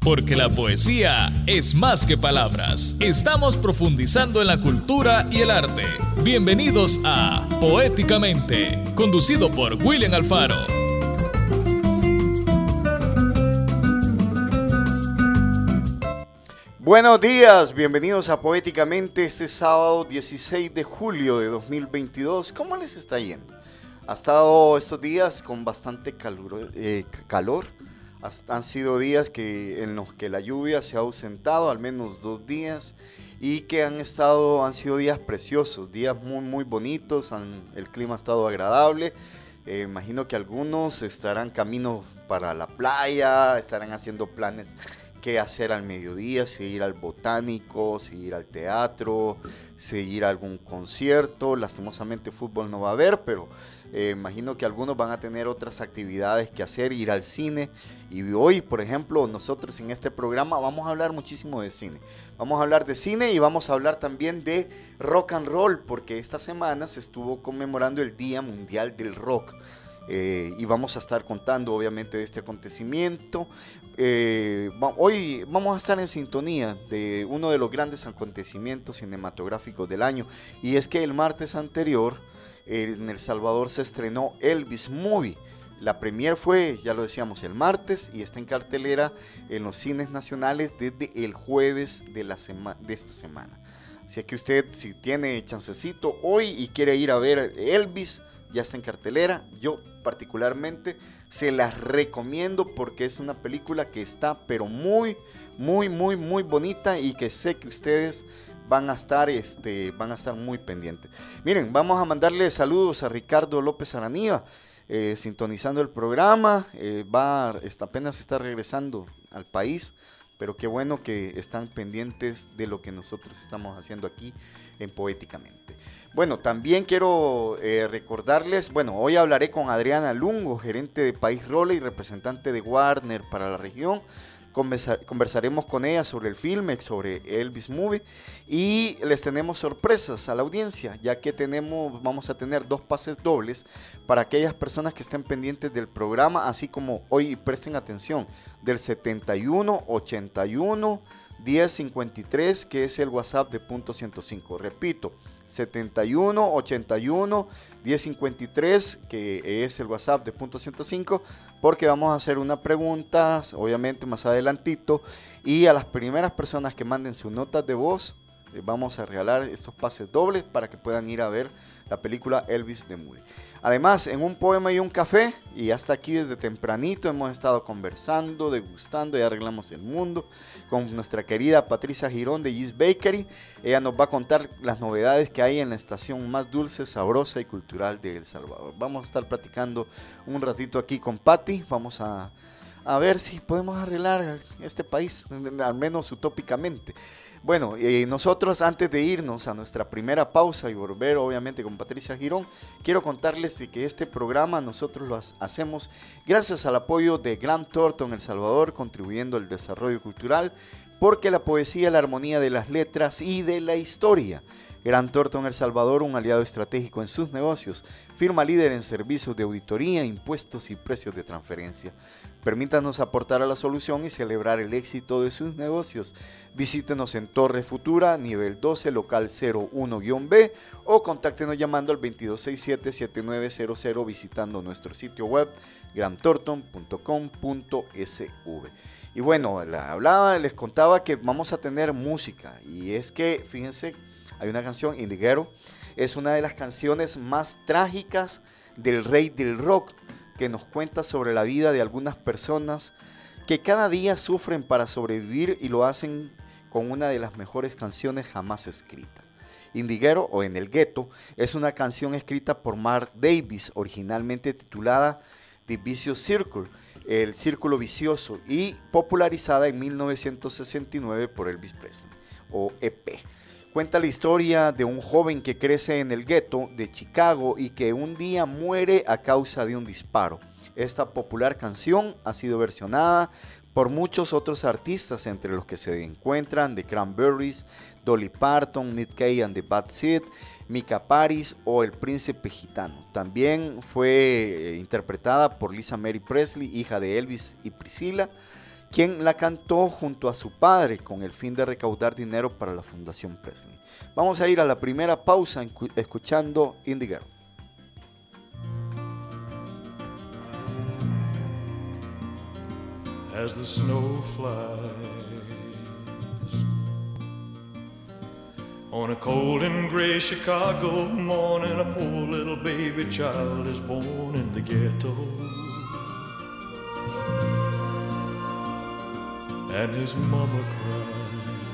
porque la poesía es más que palabras. Estamos profundizando en la cultura y el arte. Bienvenidos a Poéticamente, conducido por William Alfaro. Buenos días, bienvenidos a Poéticamente este sábado 16 de julio de 2022. ¿Cómo les está yendo? Ha estado estos días con bastante calor, eh, calor han sido días que, en los que la lluvia se ha ausentado, al menos dos días, y que han, estado, han sido días preciosos, días muy, muy bonitos, el clima ha estado agradable. Eh, imagino que algunos estarán camino para la playa, estarán haciendo planes qué hacer al mediodía, si ir al botánico, si ir al teatro, si a algún concierto. Lastimosamente fútbol no va a haber, pero eh, imagino que algunos van a tener otras actividades que hacer, ir al cine. Y hoy, por ejemplo, nosotros en este programa vamos a hablar muchísimo de cine. Vamos a hablar de cine y vamos a hablar también de rock and roll, porque esta semana se estuvo conmemorando el Día Mundial del Rock. Eh, y vamos a estar contando obviamente de este acontecimiento. Eh, hoy vamos a estar en sintonía de uno de los grandes acontecimientos cinematográficos del año y es que el martes anterior en El Salvador se estrenó Elvis Movie. La premier fue, ya lo decíamos, el martes y está en cartelera en los cines nacionales desde el jueves de, de esta semana. Así que usted, si tiene chancecito hoy y quiere ir a ver Elvis, ya está en cartelera. Yo particularmente se las recomiendo porque es una película que está pero muy, muy, muy, muy bonita y que sé que ustedes van a estar, este, van a estar muy pendientes. Miren, vamos a mandarle saludos a Ricardo López Araniva, eh, sintonizando el programa, eh, va, está, apenas está regresando al país, pero qué bueno que están pendientes de lo que nosotros estamos haciendo aquí en Poéticamente. Bueno, también quiero eh, recordarles, bueno, hoy hablaré con Adriana Lungo, gerente de País Role y representante de Warner para la región conversaremos con ella sobre el filme, sobre Elvis Movie y les tenemos sorpresas a la audiencia, ya que tenemos, vamos a tener dos pases dobles para aquellas personas que estén pendientes del programa, así como hoy presten atención, del 71 81 1053, que es el WhatsApp de punto 105. Repito, 71 81 1053, que es el WhatsApp de punto 105, porque vamos a hacer una pregunta, obviamente más adelantito, y a las primeras personas que manden sus notas de voz, les vamos a regalar estos pases dobles para que puedan ir a ver la película Elvis de Moody. Además, en un poema y un café, y hasta aquí desde tempranito hemos estado conversando, degustando y arreglamos el mundo con nuestra querida Patricia Girón de Gis Bakery. Ella nos va a contar las novedades que hay en la estación más dulce, sabrosa y cultural de El Salvador. Vamos a estar platicando un ratito aquí con Patti. Vamos a, a ver si podemos arreglar este país, al menos utópicamente. Bueno, nosotros antes de irnos a nuestra primera pausa y volver obviamente con Patricia Girón, quiero contarles que este programa nosotros lo hacemos gracias al apoyo de Grant Thornton El Salvador, contribuyendo al desarrollo cultural, porque la poesía, la armonía de las letras y de la historia Gran Thornton El Salvador, un aliado estratégico en sus negocios, firma líder en servicios de auditoría, impuestos y precios de transferencia. Permítanos aportar a la solución y celebrar el éxito de sus negocios. Visítenos en Torre Futura, nivel 12, local 01-B o contáctenos llamando al 2267-7900 visitando nuestro sitio web grantorton.com.sv. Y bueno, hablaba, les contaba que vamos a tener música y es que, fíjense, hay una canción, Indiguero, es una de las canciones más trágicas del rey del rock, que nos cuenta sobre la vida de algunas personas que cada día sufren para sobrevivir y lo hacen con una de las mejores canciones jamás escritas. Indiguero o En el Gueto es una canción escrita por Mark Davis, originalmente titulada The Vicious Circle, el círculo vicioso, y popularizada en 1969 por Elvis Presley, o EP. Cuenta la historia de un joven que crece en el gueto de Chicago y que un día muere a causa de un disparo. Esta popular canción ha sido versionada por muchos otros artistas, entre los que se encuentran The Cranberries, Dolly Parton, Nick Cave and the Bad Seed, Mika Paris o El Príncipe Gitano. También fue eh, interpretada por Lisa Mary Presley, hija de Elvis y Priscilla quien la cantó junto a su padre con el fin de recaudar dinero para la Fundación Presley. Vamos a ir a la primera pausa escuchando Indie Girl. As the snow On a cold and gray Chicago morning, a poor little baby child is born in the ghetto. And his mama cries.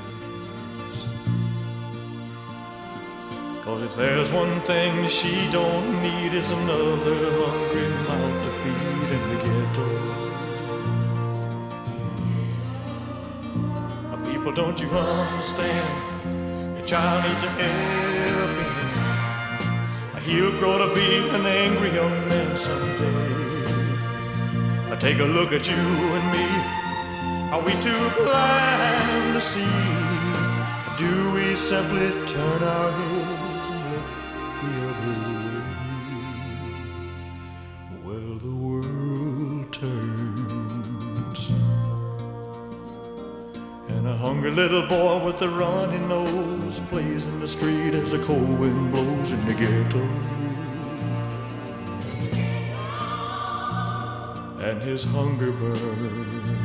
Cause if there's one thing she don't need is another hungry mouth to feed in the ghetto. People, don't you understand? child needs a helping hand. He'll grow to be an angry young man someday. I take a look at you and me. Are we too blind to see? Do we simply turn our heads and look the other way? Well, the world turns. And a hungry little boy with a runny nose plays in the street as the cold wind blows in the ghetto. And his hunger burns.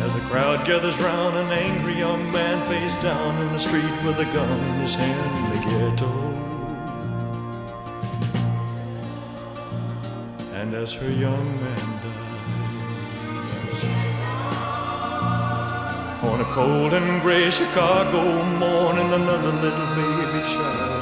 As a crowd gathers round, an angry young man face down in the street with a gun in his hand in the ghetto. And as her young man On a cold and gray Chicago morning, another little baby child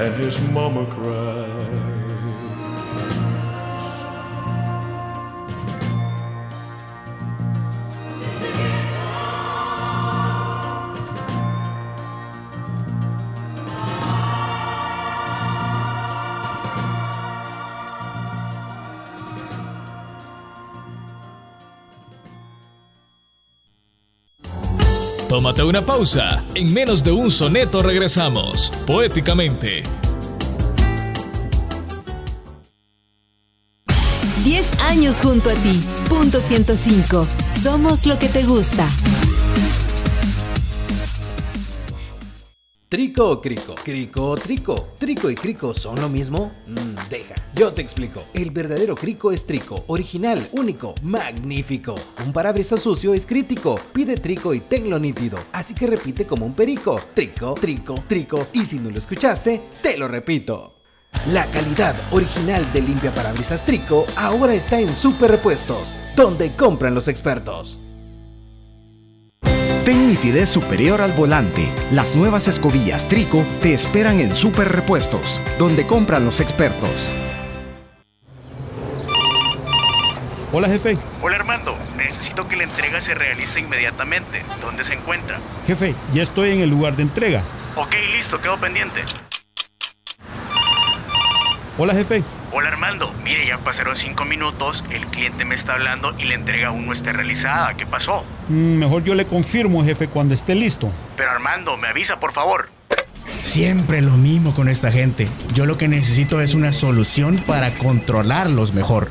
And his mama cried. Tómate una pausa. En menos de un soneto regresamos, poéticamente. 10 años junto a ti. Punto 105. Somos lo que te gusta. ¿Trico o crico? ¿Crico o trico? ¿Trico y crico son lo mismo? Mm, deja, yo te explico. El verdadero crico es trico, original, único, magnífico. Un parabrisas sucio es crítico. Pide trico y tenlo nítido. Así que repite como un perico. Trico, trico, trico. Y si no lo escuchaste, te lo repito. La calidad original de limpia parabrisas Trico ahora está en Super Repuestos, donde compran los expertos. Ten nitidez superior al volante. Las nuevas escobillas Trico te esperan en Super Repuestos, donde compran los expertos. Hola jefe. Hola Armando, necesito que la entrega se realice inmediatamente. ¿Dónde se encuentra? Jefe, ya estoy en el lugar de entrega. Ok, listo, quedo pendiente. Hola jefe. Hola Armando, mire, ya pasaron cinco minutos, el cliente me está hablando y la entrega aún no está realizada. ¿Qué pasó? Mm, mejor yo le confirmo, jefe, cuando esté listo. Pero Armando, me avisa, por favor. Siempre lo mismo con esta gente. Yo lo que necesito es una solución para controlarlos mejor.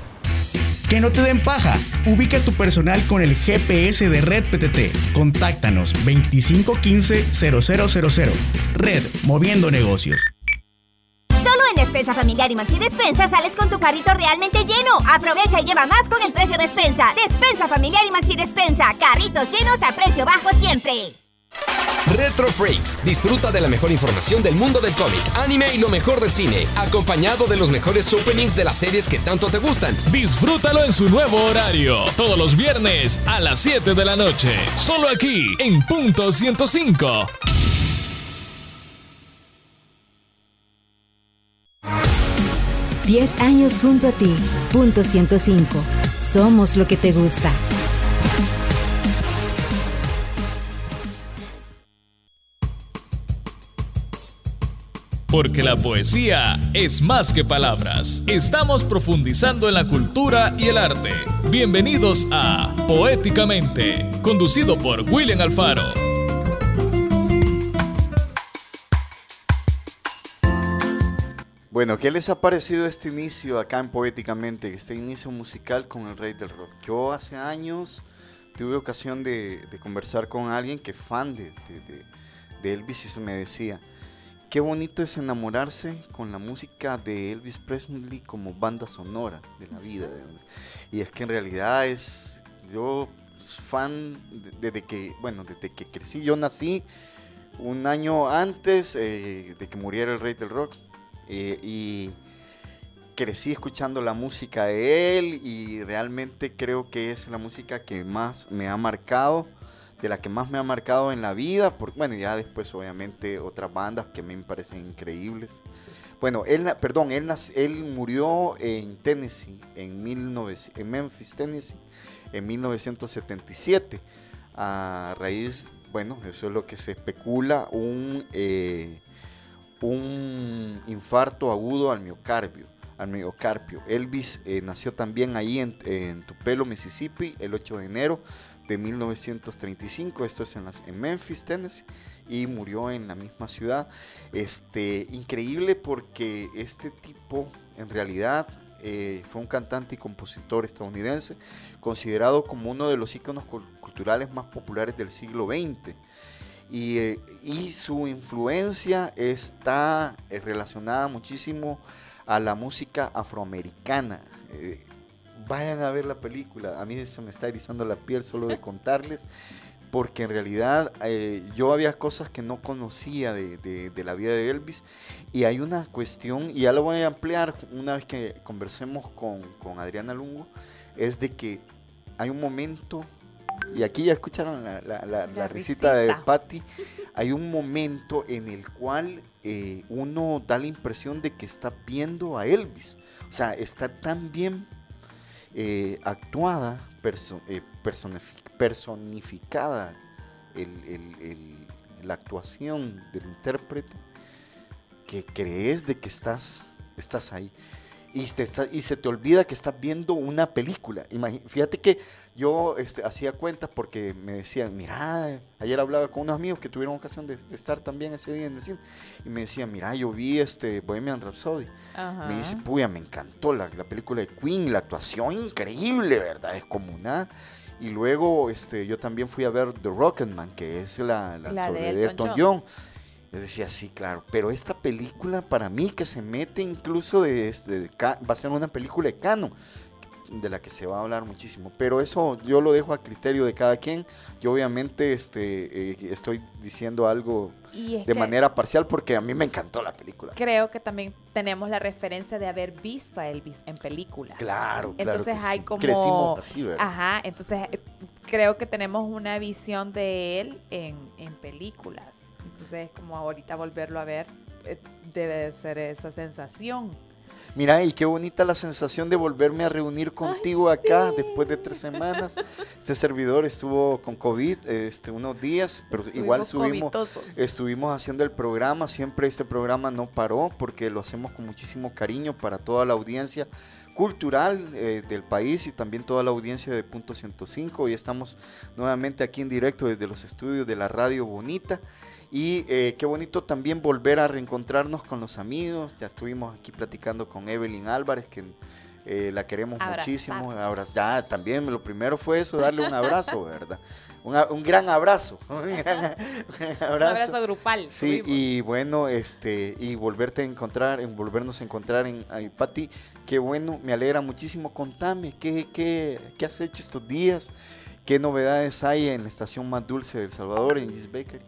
Que no te den paja. Ubica tu personal con el GPS de Red PTT. Contáctanos 2515 0000. Red, moviendo negocios. Solo en Despensa Familiar y Maxi Despensa sales con tu carrito realmente lleno. Aprovecha y lleva más con el precio despensa. Despensa Familiar y Maxi Despensa. Carritos llenos a precio bajo siempre. Retro Freaks. Disfruta de la mejor información del mundo del cómic, anime y lo mejor del cine, acompañado de los mejores openings de las series que tanto te gustan. Disfrútalo en su nuevo horario, todos los viernes a las 7 de la noche, solo aquí en Punto 105. Diez años junto a ti. Punto 105. Somos lo que te gusta. Porque la poesía es más que palabras. Estamos profundizando en la cultura y el arte. Bienvenidos a Poéticamente, conducido por William Alfaro. Bueno, ¿qué les ha parecido este inicio acá en Poéticamente? Este inicio musical con el rey del rock. Yo hace años tuve ocasión de, conversar con alguien que es fan de Elvis y me decía, qué bonito es enamorarse con la música de Elvis Presley como banda sonora de la vida. Y es que en realidad es, yo fan desde que, bueno, desde que crecí, yo nací un año antes eh, de que muriera el rey del rock. Eh, y crecí escuchando la música de él y realmente creo que es la música que más me ha marcado de la que más me ha marcado en la vida, porque bueno, ya después obviamente otras bandas que a mí me parecen increíbles. Bueno, él, perdón, él, murió en Tennessee, en, 19, en Memphis, Tennessee, en 1977, a raíz, bueno, eso es lo que se especula, un, eh, un infarto agudo al miocardio. Al miocarpio. Elvis eh, nació también ahí en, en Tupelo, Mississippi, el 8 de enero de 1935, esto es en, en, Memphis, Tennessee, y murió en la misma ciudad. Este, increíble porque este tipo en realidad eh, fue un cantante y compositor estadounidense, considerado como uno de los íconos culturales más populares del siglo XX. Y, eh, y su influencia está eh, relacionada muchísimo a la música afroamericana. Vayan a ver la película. A mí se me está erizando la piel solo de contarles, porque en realidad eh, yo había cosas que no conocía de, de, de, la vida de Elvis y hay una cuestión, y ya lo voy a ampliar una vez que conversemos con, con Adriana Lungo, es de que hay un momento, y aquí ya escucharon la, la, la, la risita, risita de Patty, hay un momento en el cual eh, uno da la impresión de que está viendo a Elvis. O sea, está tan bien eh, actuada, eh, personificada el, la actuación del intérprete, que crees de que estás, estás ahí. Y, te está, y, se te olvida que estás viendo una película. Imagín, fíjate que yo este, hacía cuentas porque me decían, mira, ayer hablaba con unos amigos que tuvieron ocasión de, de, estar también ese día en el cine y me decían, mira, yo vi este Bohemian Rhapsody. Ajá. Me dice, puya, me encantó la, la, película de Queen, la actuación increíble, ¿verdad? Es comunal. Y luego este, yo también fui a ver The Rocketman, que es la, la, la sobre de Elton, Elton John. John. Yo decía, sí, claro, pero esta película para mí que se mete incluso de, este, de, va a ser una película de canon, de la que se va a hablar muchísimo, pero eso yo lo dejo a criterio de cada quien. Yo obviamente este, eh, estoy diciendo algo de manera parcial porque a mí me encantó la película. Creo que también tenemos la referencia de haber visto a Elvis en películas. Claro, claro. Entonces hay sí. como... Crecimos así, ¿verdad? Ajá, entonces eh, creo que tenemos una visión de él en, en películas. Entonces, como ahorita volverlo a ver, eh, debe ser esa sensación. Mira, y qué bonita la sensación de volverme a reunir contigo Ay, acá sí. después de tres semanas. Este servidor estuvo con COVID este, unos días, pero estuvimos igual subimos, estuvimos haciendo el programa. Siempre este programa no paró porque lo hacemos con muchísimo cariño para toda la audiencia cultural eh, del país y también toda la audiencia de Punto 105. Hoy estamos nuevamente aquí en directo desde los estudios de la Radio Bonita. Y eh, qué bonito también volver a reencontrarnos con los amigos. Ya estuvimos aquí platicando con Evelyn Álvarez, que Eh, la queremos muchísimo. Abra- ya, también lo primero fue eso, darle un abrazo, ¿verdad? Un, gran abrazo. Un gran, un gran Un abrazo. grupal. Sí, y bueno, este, y volverte a encontrar, en volvernos a encontrar en Pati, qué bueno, me alegra muchísimo. Contame, ¿qué, qué, qué has hecho estos días? ¿Qué novedades hay en la estación más dulce de El Salvador, en Gis Bakery?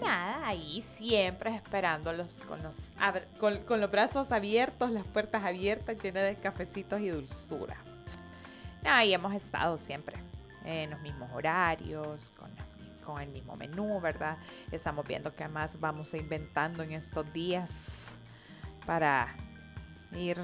Nada, ahí siempre esperándolos con los, con, los brazos abiertos, las puertas abiertas, llenas de cafecitos y dulzura. Ahí hemos estado siempre en los mismos horarios, con, con el mismo menú, ¿verdad? Estamos viendo qué más vamos inventando en estos días para ir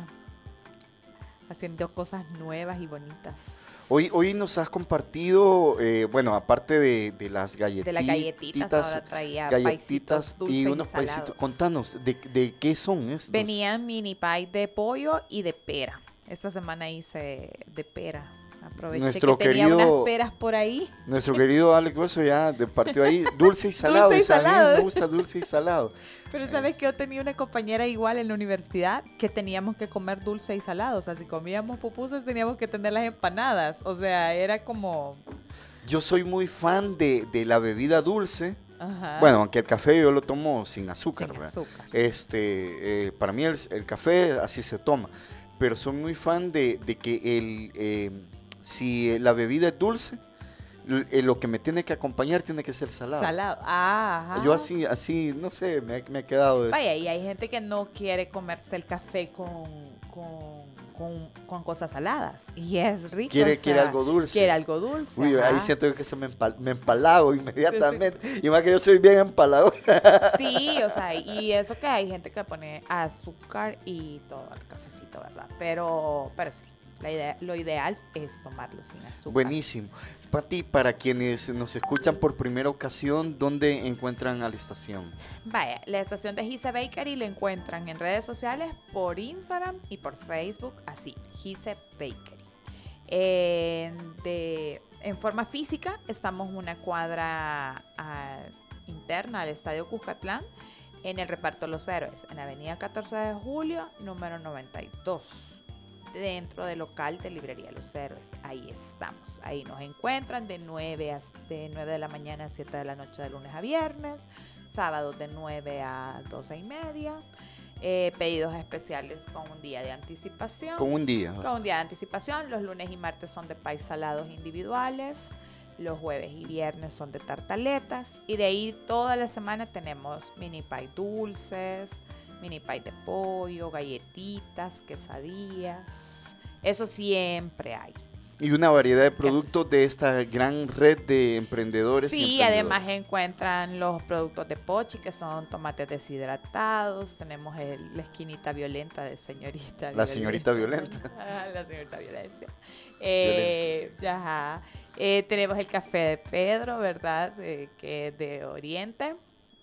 haciendo cosas nuevas y bonitas. Hoy, hoy nos has compartido, eh, bueno, aparte de, de las galletitas, De las galletitas, ahora traía galletitas y unos paisitos. Contanos, ¿de, de qué son estos? Venían mini pie de pollo y de pera. Esta semana hice de pera. Aproveché Nuestro que tenía querido- unas peras por ahí. Nuestro querido Alex Hueso ya partió ahí, dulce y salado. Dulce y dice, a mí salado. me gusta dulce y salado. Pero sabes que yo tenía una compañera igual en la universidad que teníamos que comer dulce y salado. O sea, si comíamos pupusas teníamos que tener las empanadas. O sea, era como... Yo soy muy fan de, de la bebida dulce. Ajá. Bueno, aunque el café yo lo tomo sin azúcar, Sin ¿verdad? azúcar. Este, eh, para mí el, el café así se toma. Pero soy muy fan de, de que el, eh, si la bebida es dulce, eh, lo que me tiene que acompañar tiene que ser salado. Salado. Ah, ajá. Yo así, así, no sé, me, me ha quedado eso. Vaya, y hay gente que no quiere comerse el café con, con, con, con cosas saladas. Y es rico. Quiere- o quiere algo dulce. Quiere algo dulce. Uy, ahí siento que se me, empal- me empalago inmediatamente. Y más que yo soy bien empalado. Sí, o sea, y eso que hay gente que pone azúcar y todo el cafecito, ¿verdad? Pero, pero sí, la idea, lo ideal es tomarlo sin azúcar. Buenísimo. Pati, para quienes nos escuchan por primera ocasión, ¿dónde encuentran a la estación? Vaya, la estación de Gise Bakery la encuentran en redes sociales por Instagram y por Facebook, así, Gise Bakery. De, en forma física, estamos una cuadra ah, interna al Estadio Cuscatlán, en el reparto Los Héroes, en la avenida 14 de julio, número 92, dentro del local de Librería Los Héroes. Ahí estamos, ahí nos encuentran de 9, a, de 9 de la mañana a 7 de la noche de lunes a viernes, sábados de 9 a 12 y media. eh, pedidos especiales con un día de anticipación. Con un día. Con un día de anticipación. Los lunes y martes son de pais salados individuales. Los jueves y viernes son de tartaletas. Y de ahí toda la semana tenemos mini pie dulces, mini pie de pollo, galletitas, quesadillas. Eso siempre hay. Y una variedad de productos de esta gran red de emprendedores. y Sí, emprendedores. además encuentran los productos de Pochi, que son tomates deshidratados. Tenemos el- la esquinita violenta de señorita. La señorita violenta. Ah, la señorita violencia. Eh, ajá. Eh, tenemos el café de Pedro, ¿verdad? Eh, que es de Oriente.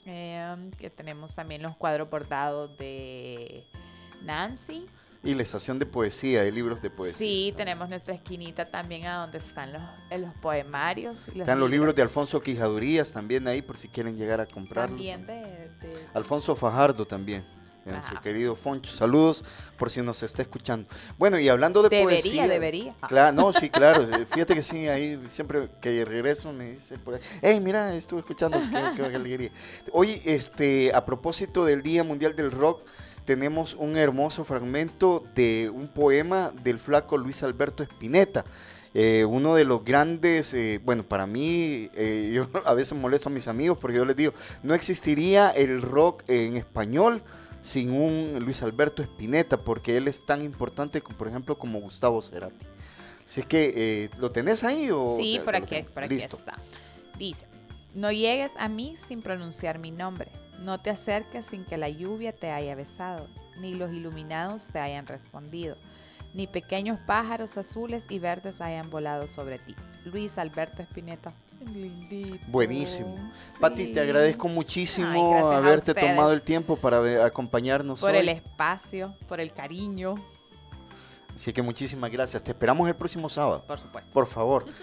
Eh, que tenemos también los cuadros bordados de Nancy. Y la estación de poesía, de libros de poesía. Sí, tenemos nuestra esquinita también a donde están los, los poemarios. y Están los libros de Alfonso Quijadurías también ahí por si quieren llegar a comprarlos. También de, de- Alfonso Fajardo también. Ajá. Nuestro querido Foncho. Saludos por si nos está escuchando. Bueno, y hablando de Debería, poesía. debería. Claro, no, sí, claro. Fíjate que sí, ahí siempre que regreso me dice por ahí, hey, mira, estuve escuchando, qué, qué alegría. Hoy, este, a propósito del Día Mundial del Rock, tenemos un hermoso fragmento de un poema del flaco Luis Alberto Spinetta. eh, uno de los grandes, eh, bueno, para mí, eh, yo a veces molesto a mis amigos porque yo les digo, no existiría el rock en español sin un Luis Alberto Spinetta, porque él es tan importante, por ejemplo, como Gustavo Cerati. Así que, eh, ¿lo tenés ahí o...? Sí, aquí, por aquí Listo. está. Dice, no llegues a mí sin pronunciar mi nombre. No te acerques sin que la lluvia te haya besado, ni los iluminados te hayan respondido, ni pequeños pájaros azules y verdes hayan volado sobre ti. Luis Alberto Espineta. Lindito. Buenísimo. Pati, te agradezco muchísimo haberte tomado el tiempo para acompañarnos Por hoy. el espacio, por el cariño. Así que muchísimas gracias. Te esperamos el próximo sábado. Por supuesto. Por favor.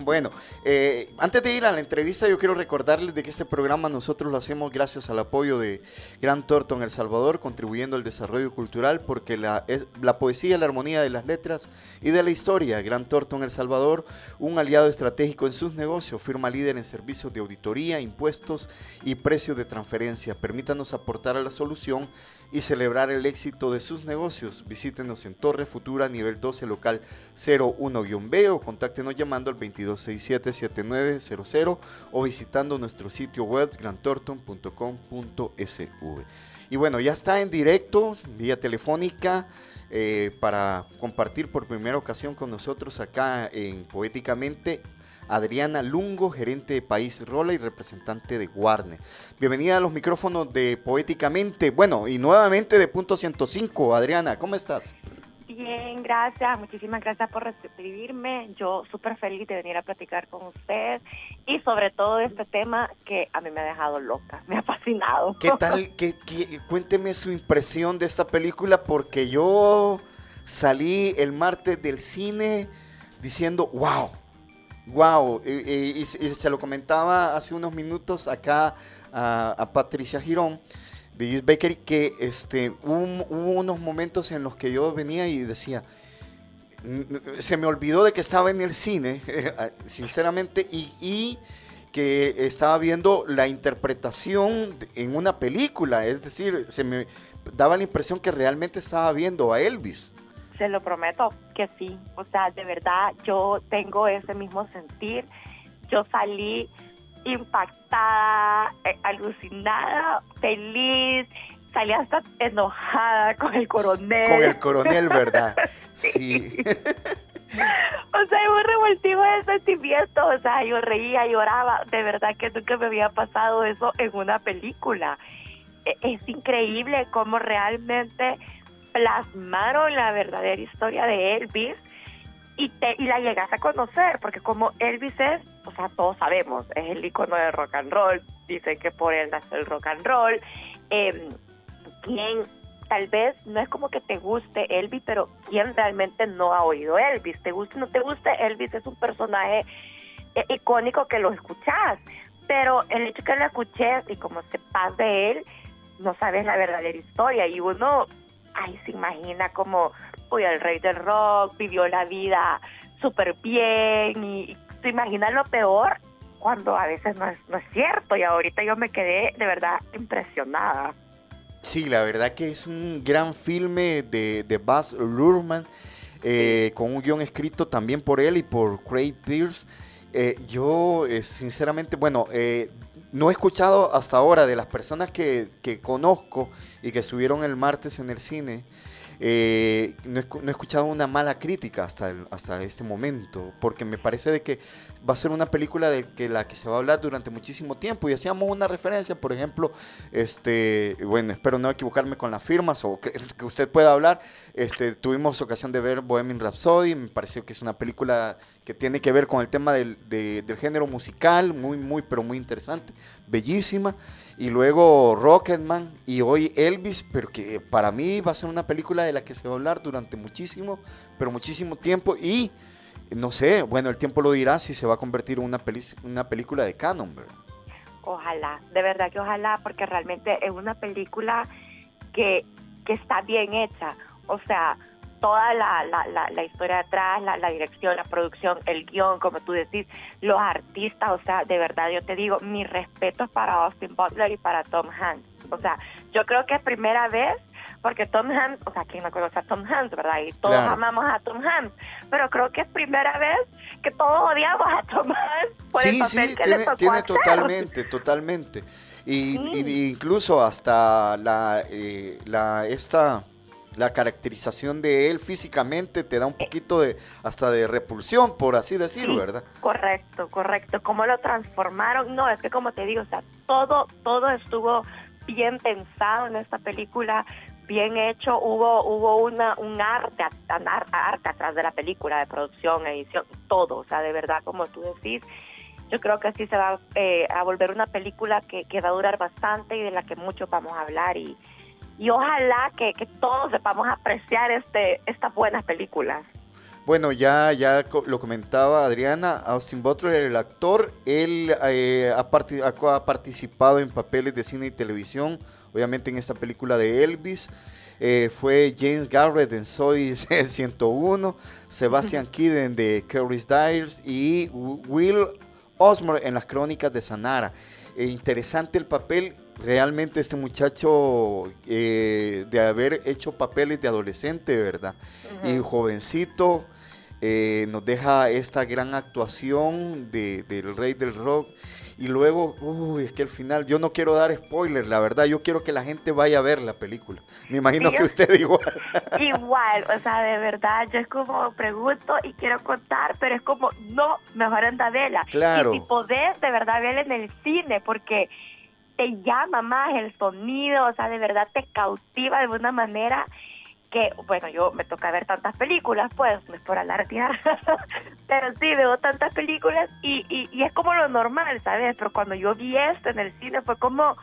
Bueno, eh, antes de ir a la entrevista, yo quiero recordarles de que este programa nosotros lo hacemos gracias al apoyo de Gran Torto El Salvador, contribuyendo al desarrollo cultural, porque la, la poesía, la armonía de las letras y de la historia. Gran Torto El Salvador, un aliado estratégico en sus negocios, firma líder en servicios de auditoría, impuestos y precios de transferencia. Permítanos aportar a la solución y celebrar el éxito de sus negocios. Visítenos en Torre Futura, nivel 12, local 01-B o contáctenos llamando al 2267-7900 o visitando nuestro sitio web grantorton.com.sv. Y bueno, ya está en directo, vía telefónica, eh, para compartir por primera ocasión con nosotros acá en Poéticamente Adriana Lungo, gerente de País Rola y representante de Warner. Bienvenida a los micrófonos de Poéticamente, bueno, y nuevamente de Punto 105. Adriana, ¿cómo estás? Bien, gracias. Muchísimas gracias por recibirme. Yo súper feliz de venir a platicar con usted y sobre todo este tema que a mí me ha dejado loca, me ha fascinado. ¿Qué tal? ¿Qué, cuénteme su impresión de esta película porque yo salí el martes del cine diciendo, wow, Wow, y, se lo comentaba hace unos minutos acá a, Patricia Girón de East Bakery que este, hubo, unos momentos en los que yo venía y decía, se me olvidó de que estaba en el cine, sinceramente, y, que estaba viendo la interpretación en una película, es decir, se me daba la impresión que realmente estaba viendo a Elvis se lo prometo que sí. O sea, de verdad, yo tengo ese mismo sentir. Yo salí impactada, eh, alucinada, feliz, salí hasta enojada con el coronel. Con el coronel, ¿verdad? sí. o sea, un revoltivo de sentimiento. O sea, yo reía, lloraba. De verdad que nunca me había pasado eso en una película. E, es increíble cómo realmente plasmaron la verdadera historia de Elvis y, te, y la llegas a conocer, porque como Elvis es, o sea, todos sabemos, es el icono del rock and roll, dicen que por él nació el rock and roll. Eh, ¿Quién tal vez no es como que te guste Elvis, pero quién realmente no ha oído Elvis? ¿Te guste o no te guste? Elvis es un personaje eh, icónico que lo escuchás, pero el hecho que lo escuches y como sepas de él, no sabes la verdadera historia y uno ay, se imagina como, uy, el rey del rock vivió la vida súper bien y se imagina lo peor cuando a veces no es, no es cierto y ahorita yo me quedé de verdad impresionada. Sí, la verdad que es un gran filme de, de Buzz Luhrmann, eh, con un guion escrito también por él y por Craig Pierce. Eh, yo, eh, sinceramente, bueno, no he escuchado hasta ahora de las personas que, que conozco y que estuvieron el martes en el cine, eh, no, he, escuchado una mala crítica hasta, hasta este momento, porque me parece de que va a ser una película de que la que se va a hablar durante muchísimo tiempo. Y hacíamos una referencia, por ejemplo, este, bueno, espero no equivocarme con las firmas o que, usted pueda hablar, este, tuvimos ocasión de ver Bohemian Rhapsody, me pareció que es una película que tiene que ver con el tema del, del género musical, muy, muy, pero muy interesante, bellísima. Y luego Rocketman y hoy Elvis, pero que para mí va a ser una película de la que se va a hablar durante muchísimo, pero muchísimo tiempo. Y no sé, bueno, el tiempo lo dirá si se va a convertir en una, una película de canon, Ojalá, de verdad que ojalá, porque realmente es una película que, que está bien hecha. O sea, toda la, la, la, historia atrás, la, la, dirección, la producción, el guion, como tú decís, los artistas, o sea, de verdad yo te digo, mi respeto para Austin Butler y para Tom Hanks. O sea, yo creo que es primera vez, porque Tom Hanks, o sea, ¿quién no conoce a Tom Hanks, verdad? Y todos amamos a Tom Hanks, pero creo que es primera vez que todos odiamos a Tom Hanks por sí, el papel sí, que tiene, le tiene totalmente, totalmente. Y, incluso hasta la, eh, la esta la caracterización de él físicamente te da un poquito de hasta de repulsión, por así decirlo, ¿verdad? Correcto, correcto. ¿Cómo lo transformaron? No, es que como te digo, o sea, todo, todo estuvo bien pensado en esta película, bien hecho, hubo, hubo una, un arte, arte atrás de la película, de producción, edición, todo, o sea, de verdad, como tú decís, yo creo que así se va eh, a volver una película que, que va a durar bastante y de la que muchos vamos a hablar y y ojalá que, todos sepamos apreciar este, estas buenas películas. Bueno, ya, ya lo comentaba Adriana, Austin Butler, el actor, él eh, ha, co- ha participado en papeles de cine y televisión, obviamente en esta película de Elvis. Eh, fue James Garrett en Soy 101, Sebastian Kidden de Curious Dyers y Will Osmore en las crónicas de Sanara. Eh, interesante el papel, realmente este muchacho eh, de haber hecho papeles de adolescente, ¿verdad? Y jovencito, nos deja esta gran actuación de- del rey del rock. Y luego, uy, es que al final, yo no quiero dar spoilers, la verdad, yo quiero que la gente vaya a ver la película. Me imagino Sí, que usted igual. Igual, o sea, de verdad, yo es como pregunto y quiero contar, pero es como, no, mejor anda vela. Claro. Y si podés, de verdad, vela en el cine, porque te llama más el sonido, o sea, de verdad te cautiva de una manera que, bueno, yo me toca ver tantas películas, pues, no es por alardear, pero sí, veo tantas películas y, y, y es como lo normal, ¿sabes? Pero cuando yo vi esto en el cine fue como,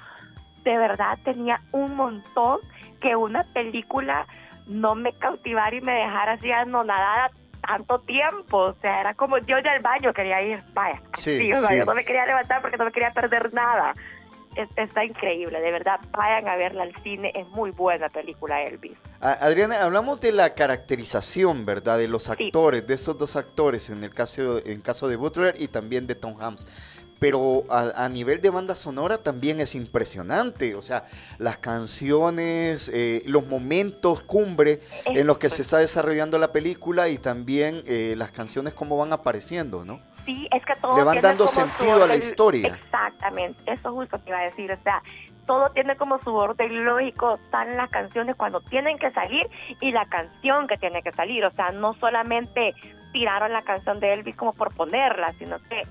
de verdad, tenía un montón que una película no me cautivara y me dejara así anonadada tanto tiempo, o sea, era como yo ya al baño quería ir, vaya, Sí, sí, o sea, sí. yo no me quería levantar porque no me quería perder nada. Es- está increíble, de verdad, vayan a verla al cine, es muy buena película Elvis. Adriana, hablamos de la caracterización, ¿verdad? De los actores, de estos dos actores, en el caso, en caso de Butler y también de Tom Hanks. Pero a, a nivel de banda sonora también es impresionante. O sea, las canciones, eh, los momentos cumbre en los que se está desarrollando la película y también eh, las canciones como van apareciendo, ¿no? Sí, es que todo Le van dando sentido a la historia. Exactamente, eso justo te iba a decir, o sea, todo tiene como su orden lógico, están las canciones cuando tienen que salir y la canción que tiene que salir, o sea, no solamente tiraron la canción de Elvis como por ponerla, sino que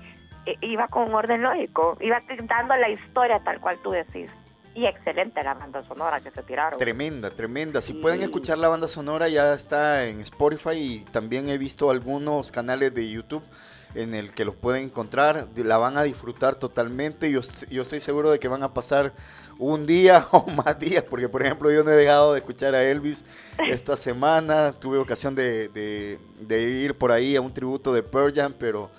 eh, iba con un orden lógico, iba dando la historia tal cual tú decís. Y excelente la banda sonora que se tiraron. Tremenda, tremenda. Si pueden escuchar la banda sonora, ya está en Spotify y también he visto algunos canales de YouTube en el que los pueden encontrar. La van a disfrutar totalmente. Yo, yo estoy seguro de que van a pasar un día o más días, porque por ejemplo yo no he dejado de escuchar a Elvis esta semana. Tuve ocasión de, de- de ir por ahí a un tributo de Pearl Jam, pero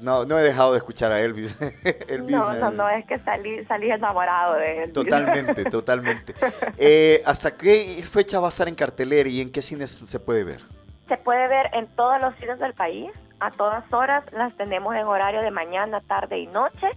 no, no he dejado de escuchar a Elvis. Elvis No, no, no, es que salí, salí enamorado de él. Totalmente, totalmente. Eh, ¿Hasta qué fecha va a estar en cartelera y en qué cines se puede ver? Se puede ver en todos los cines del país, a todas horas, las tenemos en horario de mañana, tarde y noche.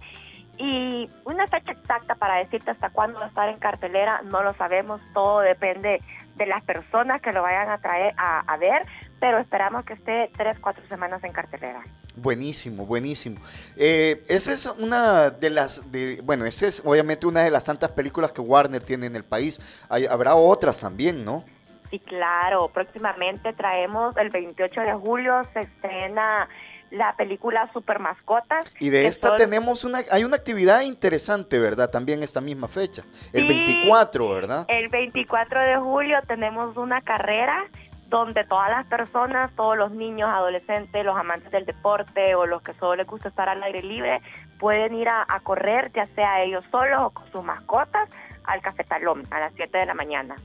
Y una fecha exacta para decirte hasta cuándo va a estar en cartelera, no lo sabemos, todo depende de las personas que lo vayan a traer a, ver, pero esperamos que esté tres, cuatro semanas en cartelera. Buenísimo, buenísimo. Eh, esa es una de las, de, bueno, esta es obviamente una de las tantas películas que Warner tiene en el país. Habrá otras también, ¿no? Sí, claro, próximamente traemos el 28 de julio, se estrena la película Super Mascotas. Y de esta son- tenemos una, hay una actividad interesante, ¿verdad? También esta misma fecha, el Sí. 24, ¿verdad? El 24 de julio tenemos una carrera donde todas las personas, todos los niños, adolescentes, los amantes del deporte o los que solo les gusta estar al aire libre, pueden ir a, a correr, ya sea ellos solos o con sus mascotas, al cafetalón a las 7 de la mañana.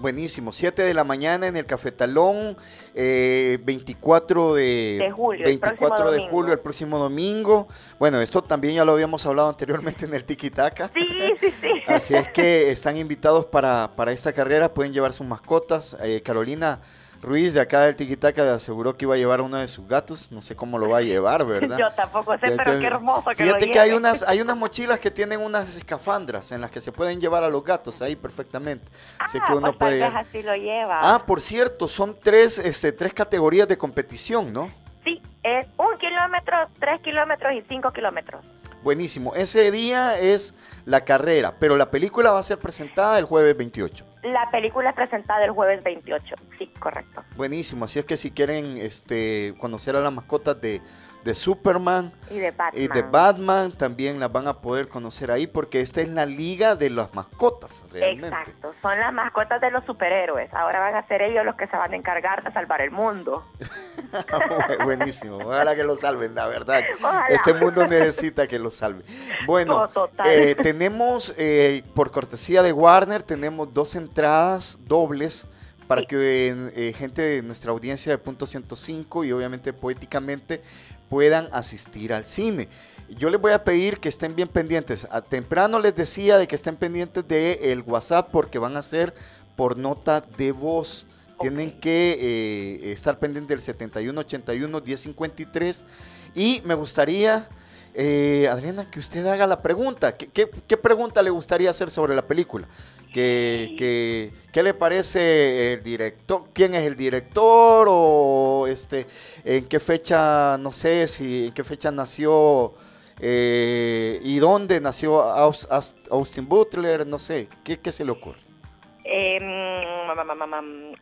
Buenísimo, 7 de la mañana en el Cafetalón, eh, 24 de, De julio, el 24 próximo de domingo. julio, el próximo domingo. Bueno, esto también ya lo habíamos hablado anteriormente en el Tiki Taka. Sí, sí, sí. Así es que están invitados para, para esta carrera, pueden llevar sus mascotas. Eh, Carolina Ruiz de acá del Tiquitaca le aseguró que iba a llevar a uno de sus gatos, no sé cómo lo va a llevar, ¿verdad? Yo tampoco sé, pero qué hermoso que Fíjate lo que hay unas, hay unas mochilas que tienen unas escafandras en las que se pueden llevar a los gatos ahí perfectamente. Así Ah, que uno pues tal puede... vez así lo lleva. Ah, por cierto, son tres, este, tres categorías de competición, ¿no? Sí, es un kilómetro, tres kilómetros y cinco kilómetros. Buenísimo. Ese día es la carrera, pero la película va a ser presentada el jueves 28. La película es presentada el jueves 28, sí, correcto. Buenísimo. Así es que si quieren este, conocer a las mascotas de, de Superman Y de Batman. y de Batman, también las van a poder conocer ahí porque esta es la liga de las mascotas, realmente. Exacto, son las mascotas de los superhéroes. Ahora van a ser ellos los que se van a encargar de salvar el mundo. Buenísimo. Ojalá que lo salven, la verdad. Ojalá. Este mundo necesita que lo salve. Bueno, No, total. eh, tenemos, eh, por cortesía de Warner, tenemos dos entradas dobles para que eh, gente de nuestra audiencia de punto 105 y obviamente poéticamente puedan asistir al cine. Yo les voy a pedir que estén bien pendientes. A temprano les decía de que estén pendientes del el WhatsApp porque van a ser por nota de voz. Tienen que eh, estar pendientes del 7181 1053 y me gustaría eh, Adriana, que usted haga la pregunta. ¿Qué, qué, pregunta le gustaría hacer sobre la película? ¿Qué, qué, le parece el director? ¿Quién es el director? ¿O este, en qué fecha, no sé si en qué fecha nació eh, y dónde nació Austin Butler? No sé, ¿qué, qué se le ocurre? Eh,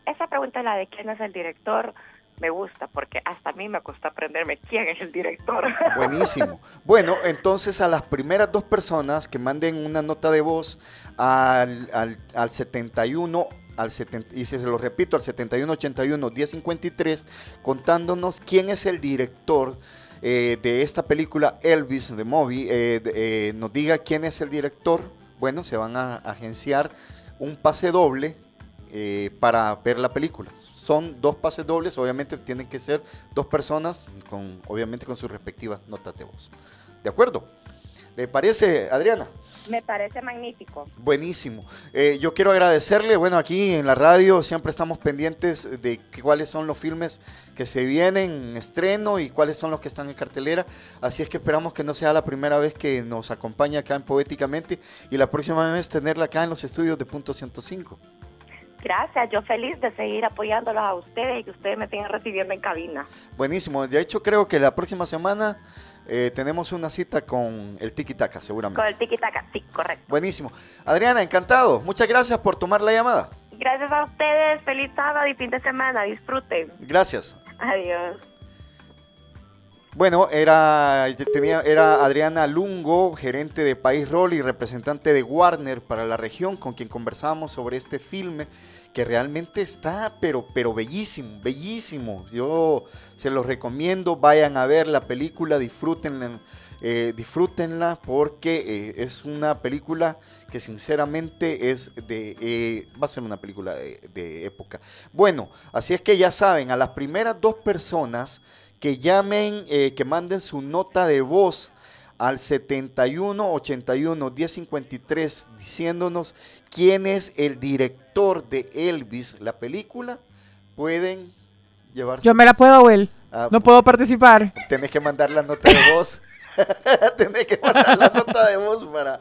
esa pregunta, la de quién es el director, me gusta porque hasta a mí me cuesta aprenderme quién es el director. Buenísimo. Bueno, entonces a las primeras dos personas que manden una nota de voz al, al, al 71 al 70, y se lo repito, al 7181 1053, contándonos quién es el director eh, de esta película Elvis, de Movie, eh, eh, nos diga quién es el director. Bueno, se van a agenciar un pase doble para ver la película son dos pases dobles, obviamente tienen que ser dos personas, con, obviamente con sus respectivas notas de voz. ¿De acuerdo? ¿Le parece, Adriana? Me parece magnífico. Buenísimo. Eh, yo quiero agradecerle, bueno, aquí en la radio siempre estamos pendientes de cuáles son los filmes que se vienen en estreno y cuáles son los que están en cartelera. Así es que esperamos que no sea la primera vez que nos acompaña acá en Poéticamente y la próxima vez tenerla acá en los estudios de Punto 105. Gracias, yo feliz de seguir apoyándolos a ustedes y que ustedes me sigan recibiendo en cabina. Buenísimo, de hecho creo que la próxima semana eh, tenemos una cita con el Tiki Taka, seguramente. Con el Tiki Taka, sí, correcto. Buenísimo. Adriana, encantado. Muchas gracias por tomar la llamada. Gracias a ustedes, feliz sábado y fin de semana, disfruten. Gracias. Adiós. Bueno, era, tenía, era Adriana Lungo, gerente de País Roll y representante de Warner para la región, con quien conversamos sobre este filme que realmente está, pero, pero bellísimo, bellísimo. Yo se los recomiendo, vayan a ver la película, disfrútenla, eh, disfrútenla porque eh, es una película que sinceramente es de, eh, va a ser una película de, de época. Bueno, así es que ya saben, a las primeras dos personas que llamen, eh, que manden su nota de voz al 71 81 1053 diciéndonos quién es el director de Elvis, la película, pueden llevarse. Yo me la puedo, Will. Ah, no puedo participar. Tenés que mandar la nota de voz. Tenés que mandar la nota de voz para.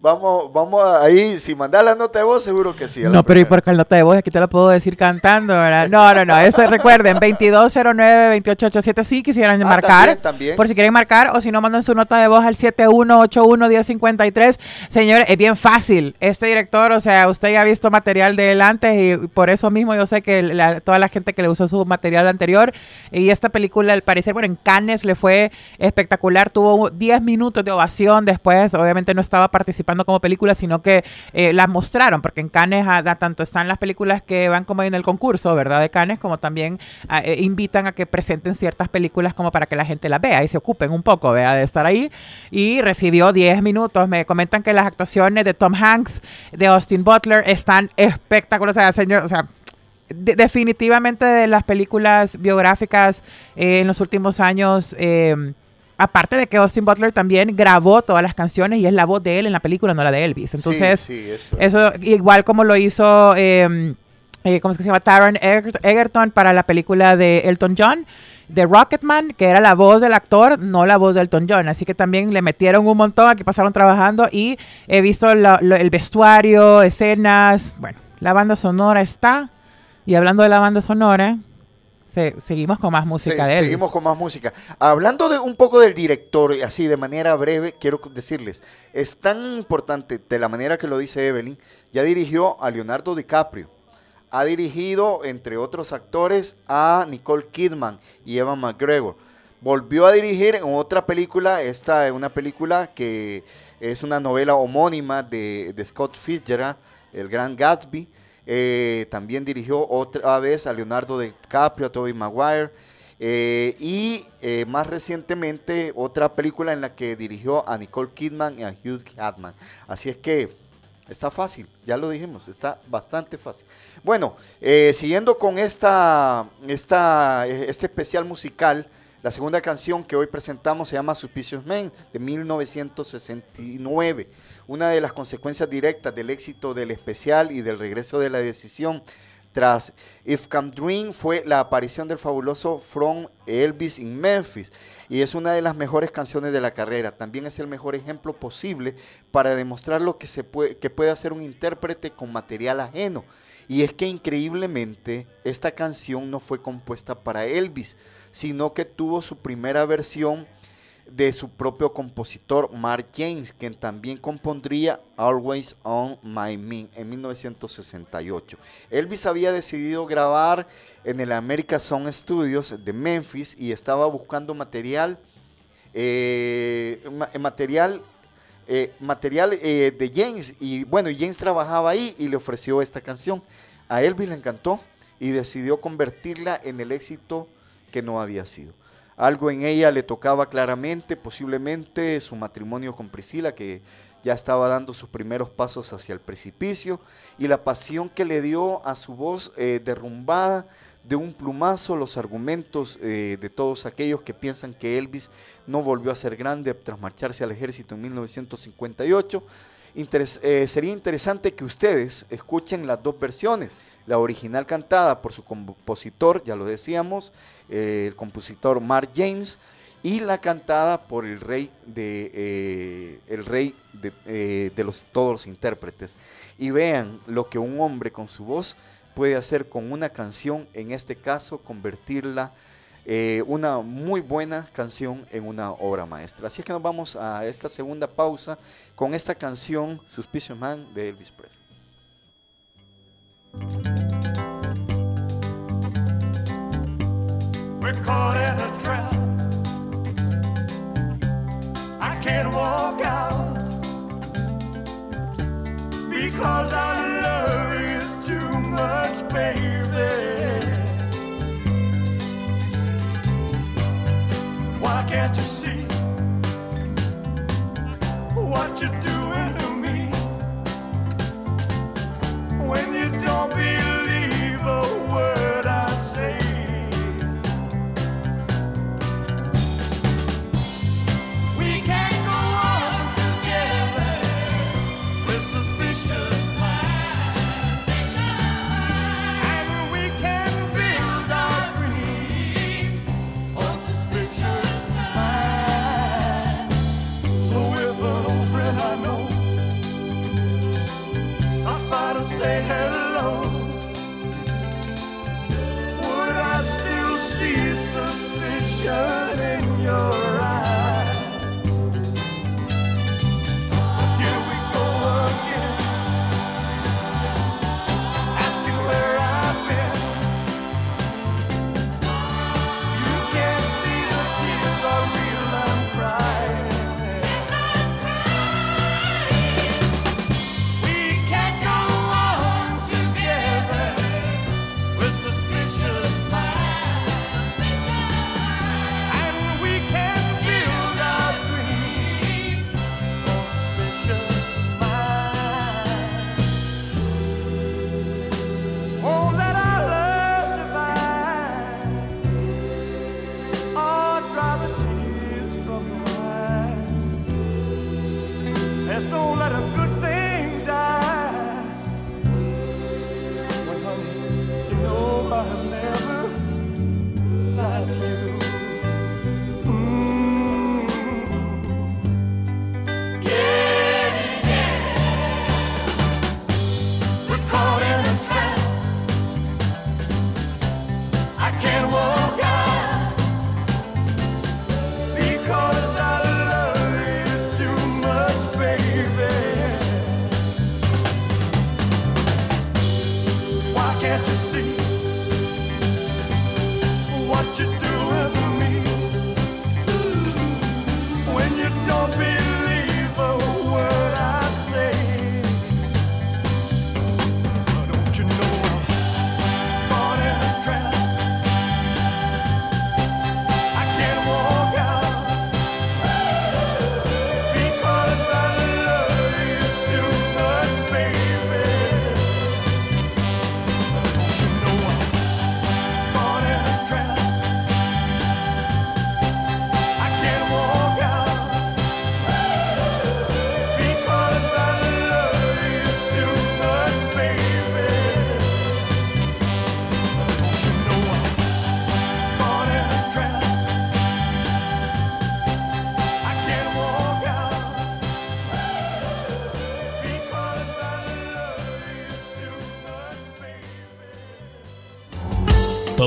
vamos, vamos ahí. Si mandás la nota de voz, seguro que sí. No, pero ¿y por qué la nota de voz? Aquí te la puedo decir cantando, ¿verdad? No, no, no. Esto recuerden: 2209-2887. Si quisieran ah, marcar. También, Por si quieren marcar. O si no, mandan su nota de voz al 7181-1053. Señor, es bien fácil. Este director, o sea, usted ya ha visto material de él antes y por eso mismo yo sé que toda la gente que le usó su material anterior y esta película, al parecer, bueno, en Cannes le fue espectacular tuvo 10 minutos de ovación después, obviamente no estaba participando como película, sino que eh, la mostraron, porque en Cannes tanto están las películas que van como en el concurso, ¿verdad? De Cannes, como también eh, invitan a que presenten ciertas películas como para que la gente las vea y se ocupen un poco, vea, de estar ahí. Y recibió 10 minutos. Me comentan que las actuaciones de Tom Hanks, de Austin Butler, están espectaculares. O sea, señor, o sea, definitivamente de las películas biográficas eh, en los últimos años eh, Aparte de que Austin Butler también grabó todas las canciones y es la voz de él en la película, no la de Elvis. Entonces, eso. igual como lo hizo, em, eh, ¿cómo es que se llama? Taron Egerton para la película de Elton John, de Rocketman, que era la voz del actor, no la voz de Elton John. Así que también le metieron un montón, aquí pasaron trabajando y he visto el vestuario, escenas, bueno, la banda sonora está. Y hablando de la banda sonora, seguimos con más música de él. Seguimos con más música. Hablando de un poco del director, así de manera breve, quiero decirles, es tan importante de la manera que lo dice Evelyn, ya dirigió a Leonardo DiCaprio. Ha dirigido, entre otros actores, a Nicole Kidman y Eva McGregor. Volvió a dirigir en otra película, esta es una película que es una novela homónima de, de Scott Fitzgerald, El Gran Gatsby. Eh, también dirigió otra vez a Leonardo DiCaprio, a Tobey Maguire. Eh, y eh, más recientemente otra película en la que dirigió a Nicole Kidman y a Hugh Jackman. Así es que Está fácil, ya lo dijimos, está bastante fácil. Bueno, siguiendo con esta, esta, este especial musical, la segunda canción que hoy presentamos se llama Suspicious Men de 1969. Una de las consecuencias directas del éxito del especial y del regreso de la decisión tras If Come Dream fue la aparición del fabuloso From Elvis in Memphis y es una de las mejores canciones de la carrera. También es el mejor ejemplo posible para demostrar lo que, se puede, que puede hacer un intérprete con material ajeno. Y es que increíblemente esta canción no fue compuesta para Elvis, sino que tuvo su primera versión de su propio compositor Mark James, quien también compondría Always on My Mind en 1968. Elvis había decidido grabar en el America Song Studios de Memphis y estaba buscando material, eh, material, eh, material eh, de James y bueno, James trabajaba ahí y le ofreció esta canción. A Elvis le encantó y decidió convertirla en el éxito que no había sido. Algo en ella le tocaba claramente, posiblemente su matrimonio con Priscila, que ya estaba dando sus primeros pasos hacia el precipicio, y la pasión que le dio a su voz eh, derrumbada de un plumazo los argumentos eh, de todos aquellos que piensan que Elvis no volvió a ser grande tras marcharse al ejército en 1958. Eh, sería interesante que ustedes escuchen las dos versiones la original cantada por su compositor, ya lo decíamos, eh, el compositor Mark James, y la cantada por el rey de el rey de, de, los todos los intérpretes. Y vean lo que un hombre con su voz puede hacer con una canción, en este caso convertirla una muy buena canción en una obra maestra. Así que nos vamos a esta segunda pausa con esta canción Suspicious Man de Elvis Presley. See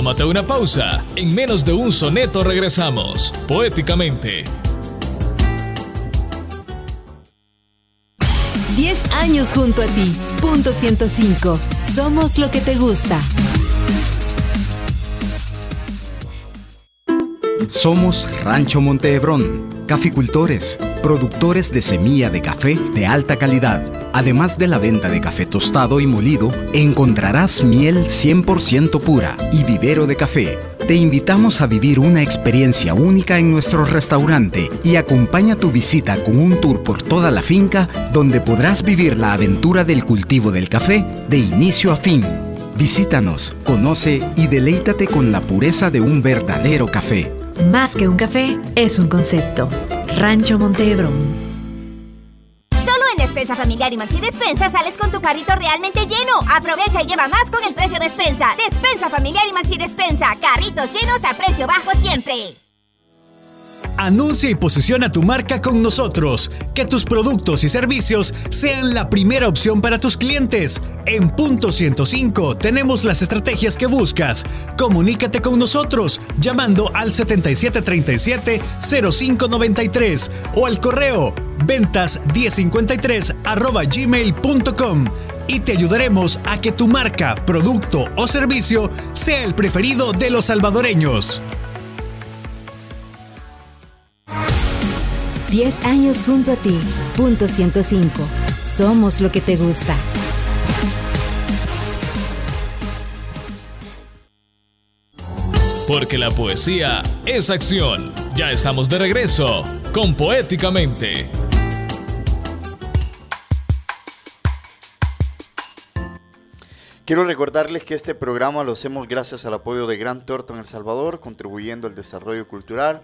Tómate una pausa. En menos de un soneto regresamos. Poéticamente. 10 años junto a ti. Punto 105. Somos lo que te gusta. Somos Rancho Montehebrón, caficultores, productores de semilla de café de alta calidad. Además de la venta de café tostado y molido, encontrarás miel 100% pura y vivero de café. Te invitamos a vivir una experiencia única en nuestro restaurante y acompaña tu visita con un tour por toda la finca donde podrás vivir la aventura del cultivo del café de inicio a fin. Visítanos, conoce y deleítate con la pureza de un verdadero café. Más que un café, es un concepto. Rancho en Despensa Familiar y Maxi Despensa sales con tu carrito realmente lleno. Aprovecha y lleva más con el precio despensa. Despensa Familiar y Maxi Despensa. Carritos llenos a precio bajo siempre. Anuncia y posiciona tu marca con nosotros. Que tus productos y servicios sean la primera opción para tus clientes. En Punto 105 tenemos las estrategias que buscas. Comunícate con nosotros llamando al 7737-0593 o al correo ventas 1053 arroba gmail.com y te ayudaremos a que tu marca, producto o servicio sea el preferido de los salvadoreños. 10 años junto a ti. Punto 105. Somos lo que te gusta. Porque la poesía es acción. Ya estamos de regreso con Poéticamente. Quiero recordarles que este programa lo hacemos gracias al apoyo de Gran Torto en El Salvador, contribuyendo al desarrollo cultural,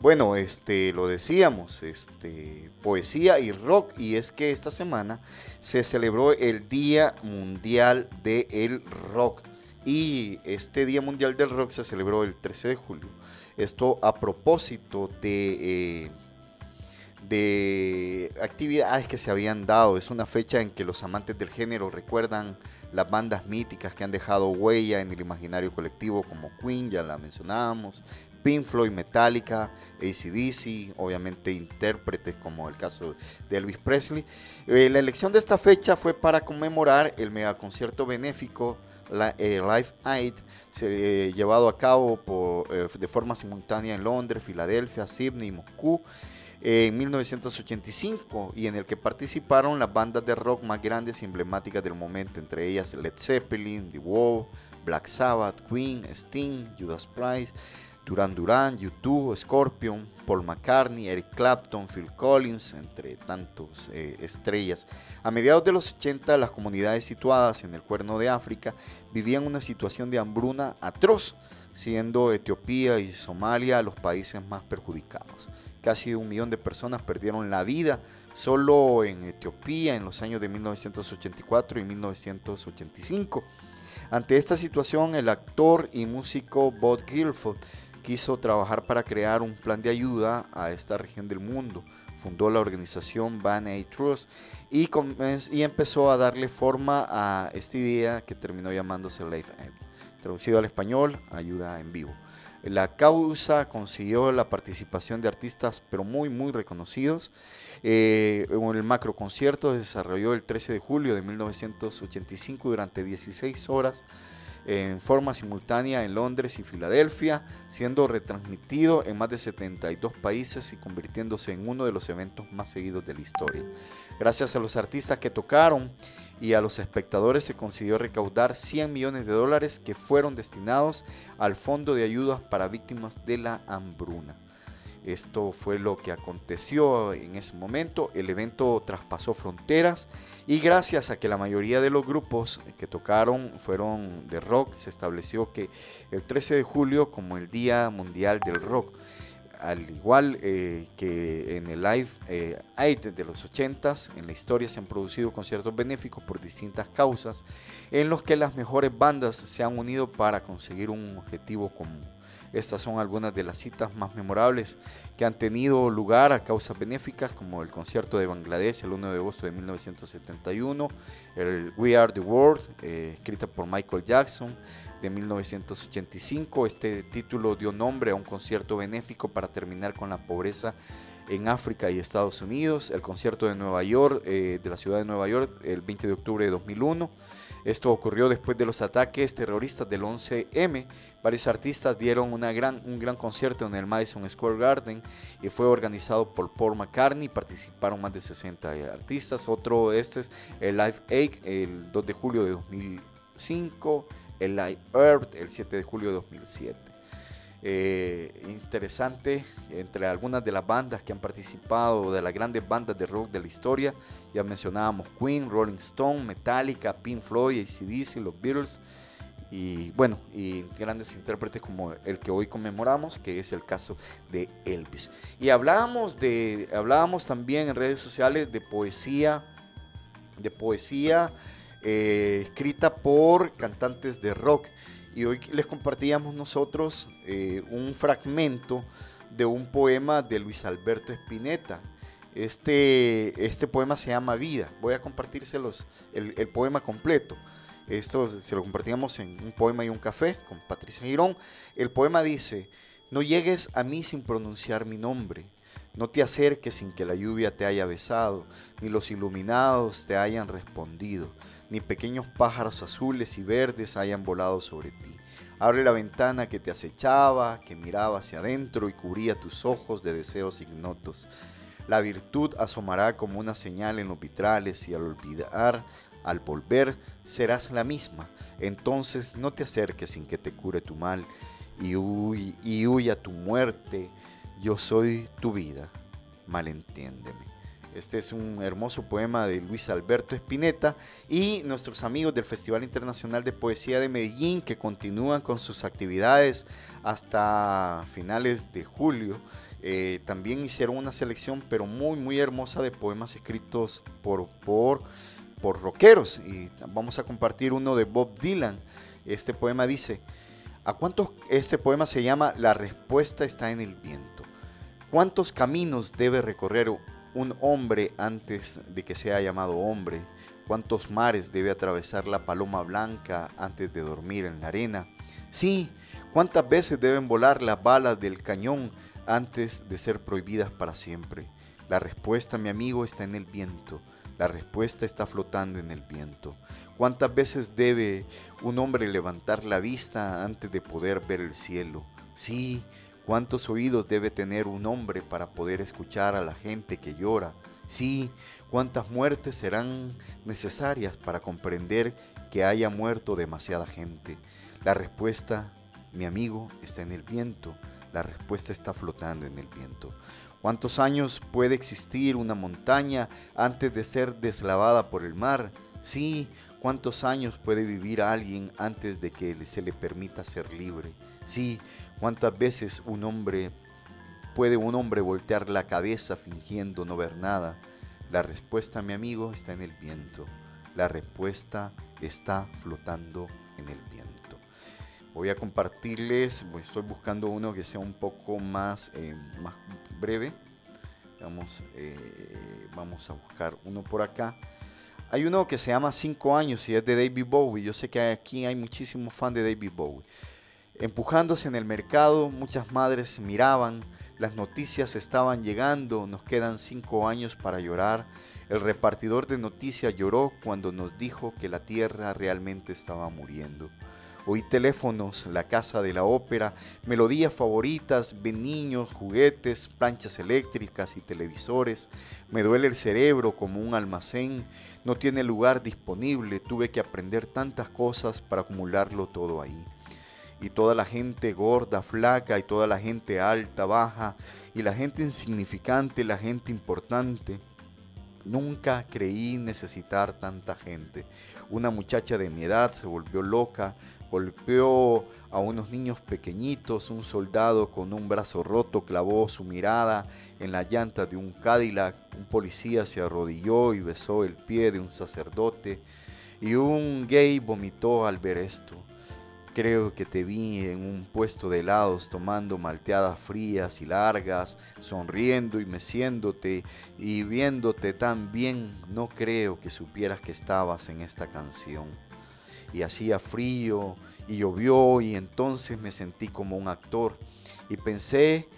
Bueno, este lo decíamos, este poesía y rock y es que esta semana se celebró el Día Mundial del Rock y este Día Mundial del Rock se celebró el 13 de julio. Esto a propósito de, eh, de actividades que se habían dado. Es una fecha en que los amantes del género recuerdan las bandas míticas que han dejado huella en el imaginario colectivo, como Queen, ya la mencionábamos, Pink Floyd, Metallica, ACDC, obviamente intérpretes como el caso de Elvis Presley. Eh, la elección de esta fecha fue para conmemorar el megaconcierto benéfico la, eh, Live Aid, eh, llevado a cabo de forma simultánea en Londres, Filadelfia, Sydney y Moscú en 1985 y en el que participaron las bandas de rock más grandes y emblemáticas del momento, entre ellas Led Zeppelin, The Wall, Black Sabbath, Queen, Sting, Judas Priest, Duran Duran, U2, Scorpion, Paul McCartney, Eric Clapton, Phil Collins, entre tantos eh, estrellas. A mediados de los 80, las comunidades situadas en el cuerno de África vivían una situación de hambruna atroz, siendo Etiopía y Somalia los países más perjudicados. Casi un millón de personas perdieron la vida solo en Etiopía en los años de 1984 y 1985. Ante esta situación, el actor y músico Bob Guilford quiso trabajar para crear un plan de ayuda a esta región del mundo. Fundó la organización Ban Aid Trust y, y, empezó a darle forma a esta idea que terminó llamándose Life Aid. Traducido al español, ayuda en vivo. La causa consiguió la participación de artistas, pero muy, muy reconocidos. Eh, el macro concierto se desarrolló el 13 de julio de 1985 durante 16 horas en forma simultánea en Londres y Filadelfia, siendo retransmitido en más de 72 países y convirtiéndose en uno de los eventos más seguidos de la historia. Gracias a los artistas que tocaron y a los espectadores se consiguió recaudar 100 millones de dólares que fueron destinados al Fondo de Ayudas para Víctimas de la Hambruna. Esto fue lo que aconteció en ese momento. El evento traspasó fronteras y gracias a que la mayoría de los grupos que tocaron fueron de rock, se estableció que el 13 de julio como el Día Mundial del Rock. al igual eh, que en el Live eh, Aid de los 80s, en la historia se han producido conciertos benéficos por distintas causas, en los que las mejores bandas se han unido para conseguir un objetivo común. Estas son algunas de las citas más memorables que han tenido lugar a causas benéficas, como el concierto de Bangladesh el 1 de agosto de 1971, el We Are the World, eh, escrita por Michael Jackson, de 1985. Este título dio nombre a un concierto benéfico para terminar con la pobreza en África y Estados Unidos. El concierto de Nueva York, eh, de la ciudad de Nueva York, el 20 de octubre de 2001. Esto ocurrió después de los ataques terroristas del 11M. Varios artistas dieron una gran, un gran concierto en el Madison Square Garden y fue organizado por Paul McCartney. Participaron más de 60 artistas. Otro de este es el Live Aid el 2 de julio de 2005. El Live Earth el 7 de julio de 2007. Eh, interesante entre algunas de las bandas que han participado de las grandes bandas de rock de la historia. Ya mencionábamos Queen, Rolling Stone, Metallica, Pink Floyd, ACDC, los Beatles y bueno y grandes intérpretes como el que hoy conmemoramos que es el caso de Elvis. Y hablábamos de hablábamos también en redes sociales de poesía de poesía eh, escrita por cantantes de rock y hoy les compartíamos nosotros eh, un fragmento de un poema de Luis Alberto Spinetta. Este, este poema se llama Vida. Voy a compartírselos el, el poema completo. Esto se lo compartíamos en un poema y un café con Patricia Girón. El poema dice, no llegues a mí sin pronunciar mi nombre. No te acerques sin que la lluvia te haya besado, ni los iluminados te hayan respondido ni pequeños pájaros azules y verdes hayan volado sobre ti. Abre la ventana que te acechaba, que miraba hacia adentro y cubría tus ojos de deseos ignotos. La virtud asomará como una señal en los vitrales y al olvidar, al volver, serás la misma. Entonces no te acerques sin que te cure tu mal y huye, y huya tu muerte. Yo soy tu vida. Malentiéndeme. Este es un hermoso poema de Luis Alberto Espineta y nuestros amigos del Festival Internacional de Poesía de Medellín que continúan con sus actividades hasta finales de julio. Eh, también hicieron una selección pero muy muy hermosa de poemas escritos por, por, por rockeros y vamos a compartir uno de Bob Dylan. Este poema dice, ¿a cuántos? Este poema se llama La respuesta está en el viento. ¿Cuántos caminos debe recorrer un hombre antes de que sea llamado hombre? ¿Cuántos mares debe atravesar la paloma blanca antes de dormir en la arena? Sí, ¿cuántas veces deben volar las balas del cañón antes de ser prohibidas para siempre? La respuesta, mi amigo, está en el viento. La respuesta está flotando en el viento. ¿Cuántas veces debe un hombre levantar la vista antes de poder ver el cielo? Sí, ¿Cuántos oídos debe tener un hombre para poder escuchar a la gente que llora? Sí, ¿cuántas muertes serán necesarias para comprender que haya muerto demasiada gente? La respuesta, mi amigo, está en el viento. La respuesta está flotando en el viento. ¿Cuántos años puede existir una montaña antes de ser deslavada por el mar? Sí, ¿cuántos años puede vivir alguien antes de que se le permita ser libre? Sí, ¿Cuántas veces un hombre puede un hombre voltear la cabeza fingiendo no ver nada? La respuesta, mi amigo, está en el viento. La respuesta está flotando en el viento. Voy a compartirles, estoy buscando uno que sea un poco más, eh, más breve. Vamos, eh, vamos a buscar uno por acá. Hay uno que se llama 5 años y es de David Bowie. Yo sé que aquí hay muchísimos fans de David Bowie. Empujándose en el mercado, muchas madres miraban, las noticias estaban llegando, nos quedan cinco años para llorar. El repartidor de noticias lloró cuando nos dijo que la tierra realmente estaba muriendo. Oí teléfonos, la casa de la ópera, melodías favoritas, ven niños, juguetes, planchas eléctricas y televisores. Me duele el cerebro como un almacén, no tiene lugar disponible, tuve que aprender tantas cosas para acumularlo todo ahí y toda la gente gorda, flaca, y toda la gente alta, baja, y la gente insignificante, la gente importante. Nunca creí necesitar tanta gente. Una muchacha de mi edad se volvió loca, golpeó a unos niños pequeñitos, un soldado con un brazo roto clavó su mirada en la llanta de un Cadillac, un policía se arrodilló y besó el pie de un sacerdote y un gay vomitó al ver esto. Creo que te vi en un puesto de helados tomando malteadas frías y largas, sonriendo y meciéndote y viéndote tan bien. No creo que supieras que estabas en esta canción. Y hacía frío y llovió y entonces me sentí como un actor y pensé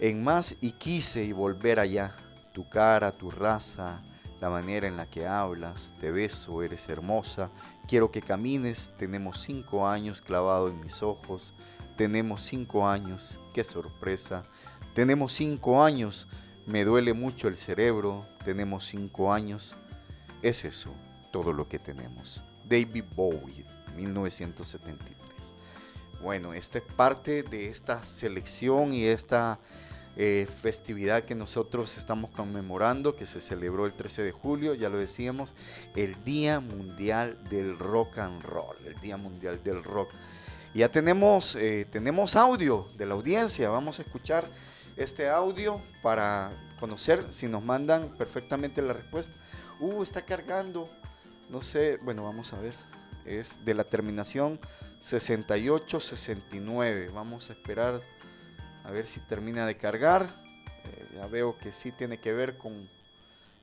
en más y quise y volver allá. Tu cara, tu raza, la manera en la que hablas, te beso, eres hermosa Quiero que camines, tenemos cinco años clavado en mis ojos, tenemos cinco años, qué sorpresa, tenemos cinco años, me duele mucho el cerebro, tenemos cinco años, es eso todo lo que tenemos. David Bowie, 1973. Bueno, esta es parte de esta selección y esta eh, festividad que nosotros estamos conmemorando, que se celebró el 13 de julio, ya lo decíamos, el Día Mundial del Rock and Roll, el Día Mundial del Rock. Ya tenemos, eh, tenemos audio de la audiencia, vamos a escuchar este audio para conocer si nos mandan perfectamente la respuesta. Uh, está cargando, no sé, bueno, vamos a ver, es de la terminación 6869, vamos a esperar a ver si termina de cargar. Eh, ya veo que sí tiene que ver con,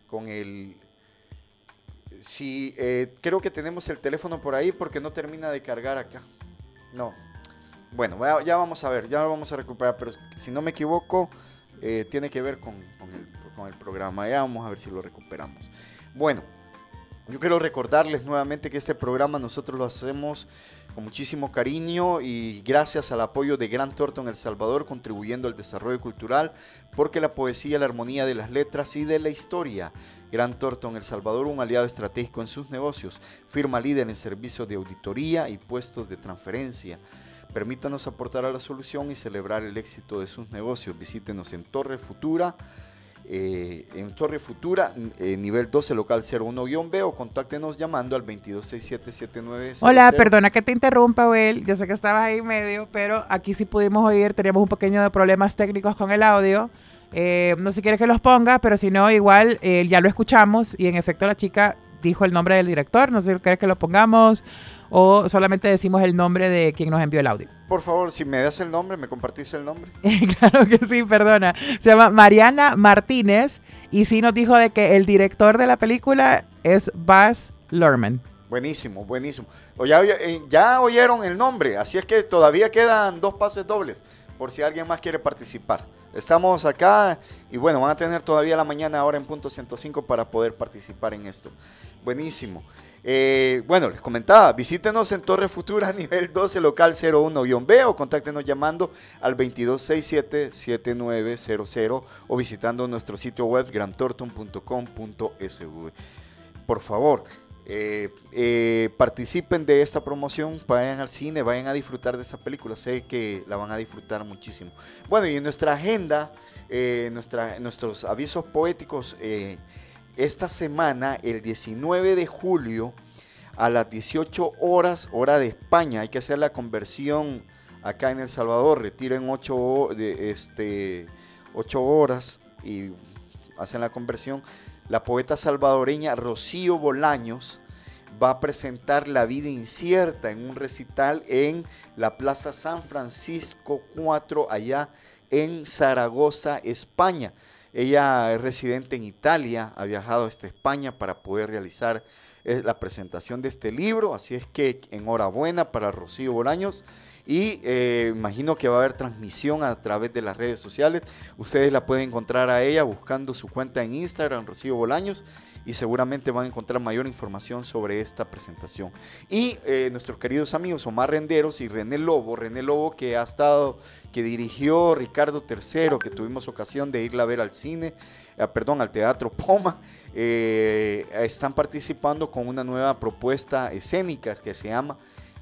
con el... Sí, eh, creo que tenemos el teléfono por ahí porque no termina de cargar acá. No. Bueno, ya vamos a ver, ya lo vamos a recuperar, pero si no me equivoco, eh, tiene que ver con, con, el, con el programa. Ya vamos a ver si lo recuperamos. Bueno, yo quiero recordarles nuevamente que este programa nosotros lo hacemos con muchísimo cariño y gracias al apoyo de Gran Torto El Salvador, contribuyendo al desarrollo cultural, porque la poesía, la armonía de las letras y de la historia. Gran Torto El Salvador, un aliado estratégico en sus negocios, firma líder en servicios de auditoría y puestos de transferencia. Permítanos aportar a la solución y celebrar el éxito de sus negocios. Visítenos en Torre Futura eh, en Torre Futura, eh, nivel 12, local 01-B o contáctenos llamando al 226779. Hola, perdona que te interrumpa, Will. Yo sé que estabas ahí medio, pero aquí sí pudimos oír, teníamos un pequeño de problemas técnicos con el audio. Eh, no sé si quieres que los ponga, pero si no, igual ya lo escuchamos y en efecto la chica dijo el nombre del director. No sé si quieres que lo pongamos o solamente decimos el nombre de quien nos envió el audio. Por favor, si me das el nombre, me compartís el nombre. claro que sí, perdona. Se llama Mariana Martínez y sí nos dijo de que el director de la película es Baz Luhrmann. Buenísimo, buenísimo. O ya, eh, ya oyeron el nombre, así es que todavía quedan dos pases dobles por si alguien más quiere participar. Estamos acá y bueno, van a tener todavía la mañana ahora en punto 105 para poder participar en esto. Buenísimo. Eh, bueno, les comentaba, visítenos en Torre Futura, nivel 12, local 01-B o contáctenos llamando al 2267-7900 o visitando nuestro sitio web grantorton.com.sv. Por favor, eh, eh, participen de esta promoción, vayan al cine, vayan a disfrutar de esta película, sé que la van a disfrutar muchísimo. Bueno, y en nuestra agenda, nuestra, nuestros avisos poéticos, esta semana, el 19 de julio, a las 18 horas, hora de España, hay que hacer la conversión acá en El Salvador, retiren 8, de, este, 8 horas y hacen la conversión. La poeta salvadoreña Rocío Bolaños va a presentar La vida incierta en un recital en la Plaza San Francisco 4, allá en Zaragoza, España. Ella es residente en Italia, ha viajado hasta España para poder realizar eh, la presentación de este libro, así es que enhorabuena para Rocío Bolaños y eh, imagino que va a haber transmisión a través de las redes sociales. Ustedes la pueden encontrar a ella buscando su cuenta en Instagram, Rocío Bolaños, y seguramente van a encontrar mayor información sobre esta presentación. Y eh, nuestros queridos amigos Omar Renderos y René Lobo, René Lobo que ha estado, que dirigió Ricardo III, que tuvimos ocasión de irla a ver al cine, eh, perdón, al Teatro Poma, están participando con una nueva propuesta escénica que se llama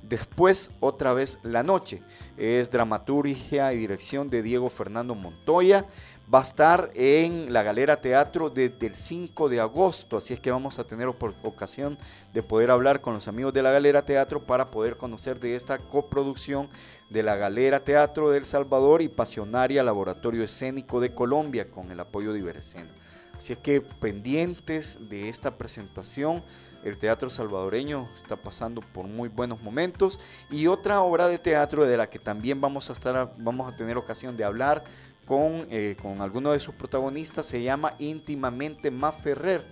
Después, otra vez, La Noche. Es dramaturgia y dirección de Diego Fernando Montoya. Va a estar en la Galera Teatro desde el 5 de agosto, así es que vamos a tener ocasión de poder hablar con los amigos de la Galera Teatro para poder conocer de esta coproducción de la Galera Teatro de El Salvador y Pasionaria Laboratorio Escénico de Colombia con el apoyo de Iberescena. Así es que pendientes de esta presentación, el teatro salvadoreño está pasando por muy buenos momentos y otra obra de teatro de la que también vamos a estar vamos a tener ocasión de hablar con, eh, alguno de sus protagonistas se llama íntimamente Más Ferrer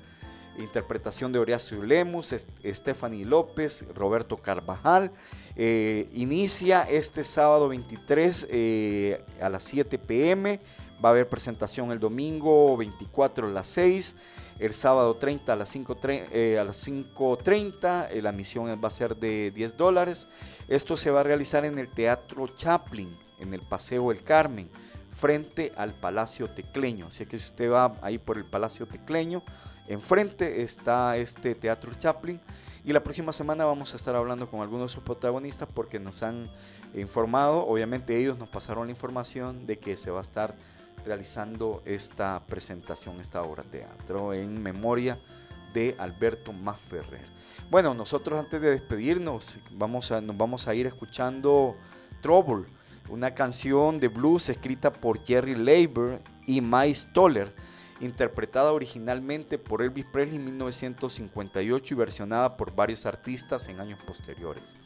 interpretación de Horacio Lemus, Stephanie López, Roberto Carvajal. Eh, inicia este sábado 23 eh, a las 7 pm. Va a haber presentación el domingo 24 a las 6. El sábado 30 a las 5.30. eh, a las 5:30, eh, la misión va a ser de 10 dólares. Esto se va a realizar en el Teatro Chaplin, en el Paseo El Carmen frente al Palacio Tecleño. Así que si usted va ahí por el Palacio Tecleño, enfrente está este Teatro Chaplin. Y la próxima semana vamos a estar hablando con algunos de sus protagonistas porque nos han informado, obviamente ellos nos pasaron la información de que se va a estar realizando esta presentación, esta obra teatro en memoria de Alberto Masferrer. Bueno, nosotros antes de despedirnos vamos a, nos vamos a ir escuchando Trouble, una canción de blues escrita por Jerry Leiber y Miles Toller, interpretada originalmente por Elvis Presley en 1958 y versionada por varios artistas en años posteriores.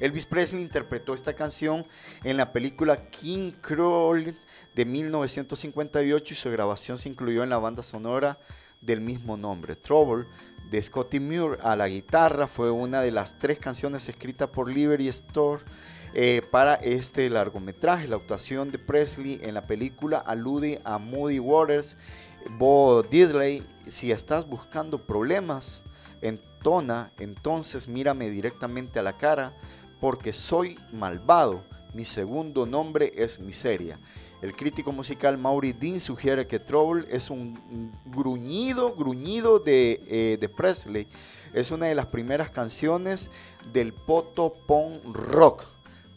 Elvis Presley interpretó esta canción en la película King Cruel de 1958 y su grabación se incluyó en la banda sonora del mismo nombre. Trouble de Scotty Moore a la guitarra fue una de las tres canciones escritas por Liberty Store eh, para este largometraje. La actuación de Presley en la película alude a Moody Waters, Bo Diddley. Si estás buscando problemas, entona, entonces mírame directamente a la cara, porque soy malvado. Mi segundo nombre es miseria. El crítico musical Maury Dean sugiere que Trouble es un gruñido, gruñido de, eh, Presley. Es una de las primeras canciones del poto punk rock.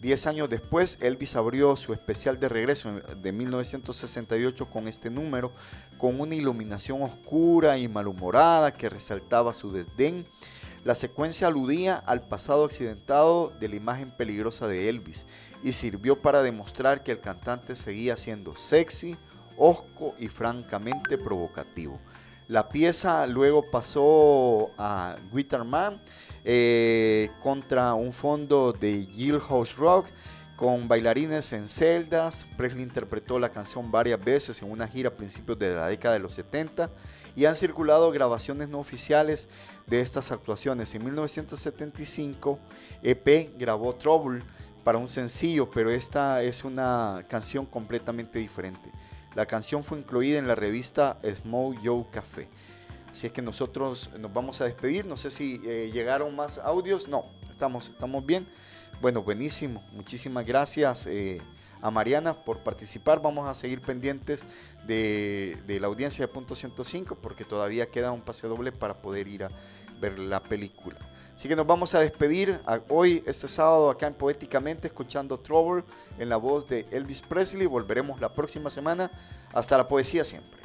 Diez años después, Elvis abrió su especial de regreso de 1968 con este número, con una iluminación oscura y malhumorada que resaltaba su desdén. La secuencia aludía al pasado accidentado de la imagen peligrosa de Elvis y sirvió para demostrar que el cantante seguía siendo sexy, osco y francamente provocativo. La pieza luego pasó a Guitar Man eh, contra un fondo de House Rock con bailarines en celdas. Presley interpretó la canción varias veces en una gira a principios de la década de los 70 y han circulado grabaciones no oficiales de estas actuaciones. En 1975, EP grabó Trouble para un sencillo, pero esta es una canción completamente diferente. La canción fue incluida en la revista Smoke Joe Café. Así es que nosotros nos vamos a despedir. No sé si eh, llegaron más audios. No, estamos, estamos bien. Bueno, buenísimo. Muchísimas gracias eh, a Mariana por participar. Vamos a seguir pendientes de, la audiencia de Punto 105 porque todavía queda un pase doble para poder ir a ver la película. Así que nos vamos a despedir hoy, este sábado, acá en Poéticamente, escuchando Trouble en la voz de Elvis Presley. Volveremos la próxima semana. Hasta la poesía siempre.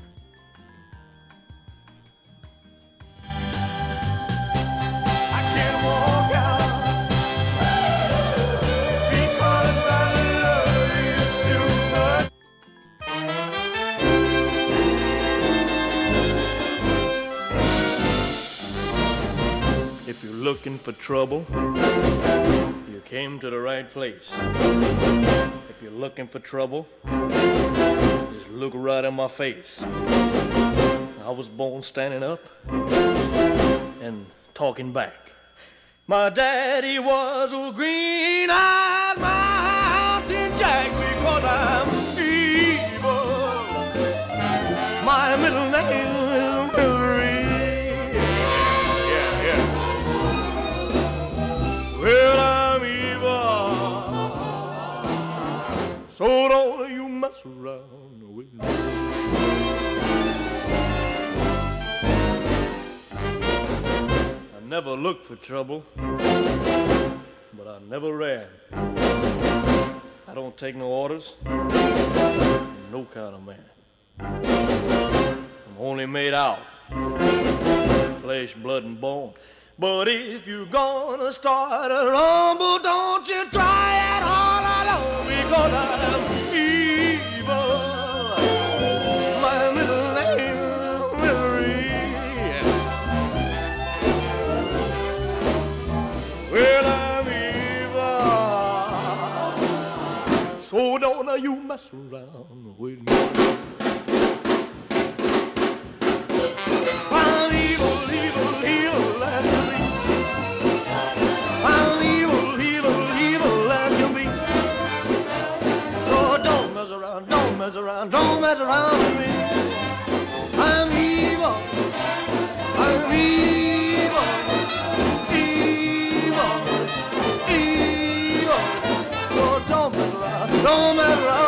If you're looking for trouble, you came to the right place. If you're looking for trouble, just look right in my face. I was born standing up and talking back. My daddy was a green-eyed mountain jack because I'm evil. My middle name So don't you mess around with me. I never looked for trouble, but I never ran. I don't take no orders. No kind of man. I'm only made out of flesh, blood, and bone. But if you're gonna start a rumble, don't you try it all alone because I'm evil. My name is Well, I'm evil. So don't you mess around with me. Around, don't mess around with me. I'm evil, I'm evil, evil, evil. So don't mess around, don't mess around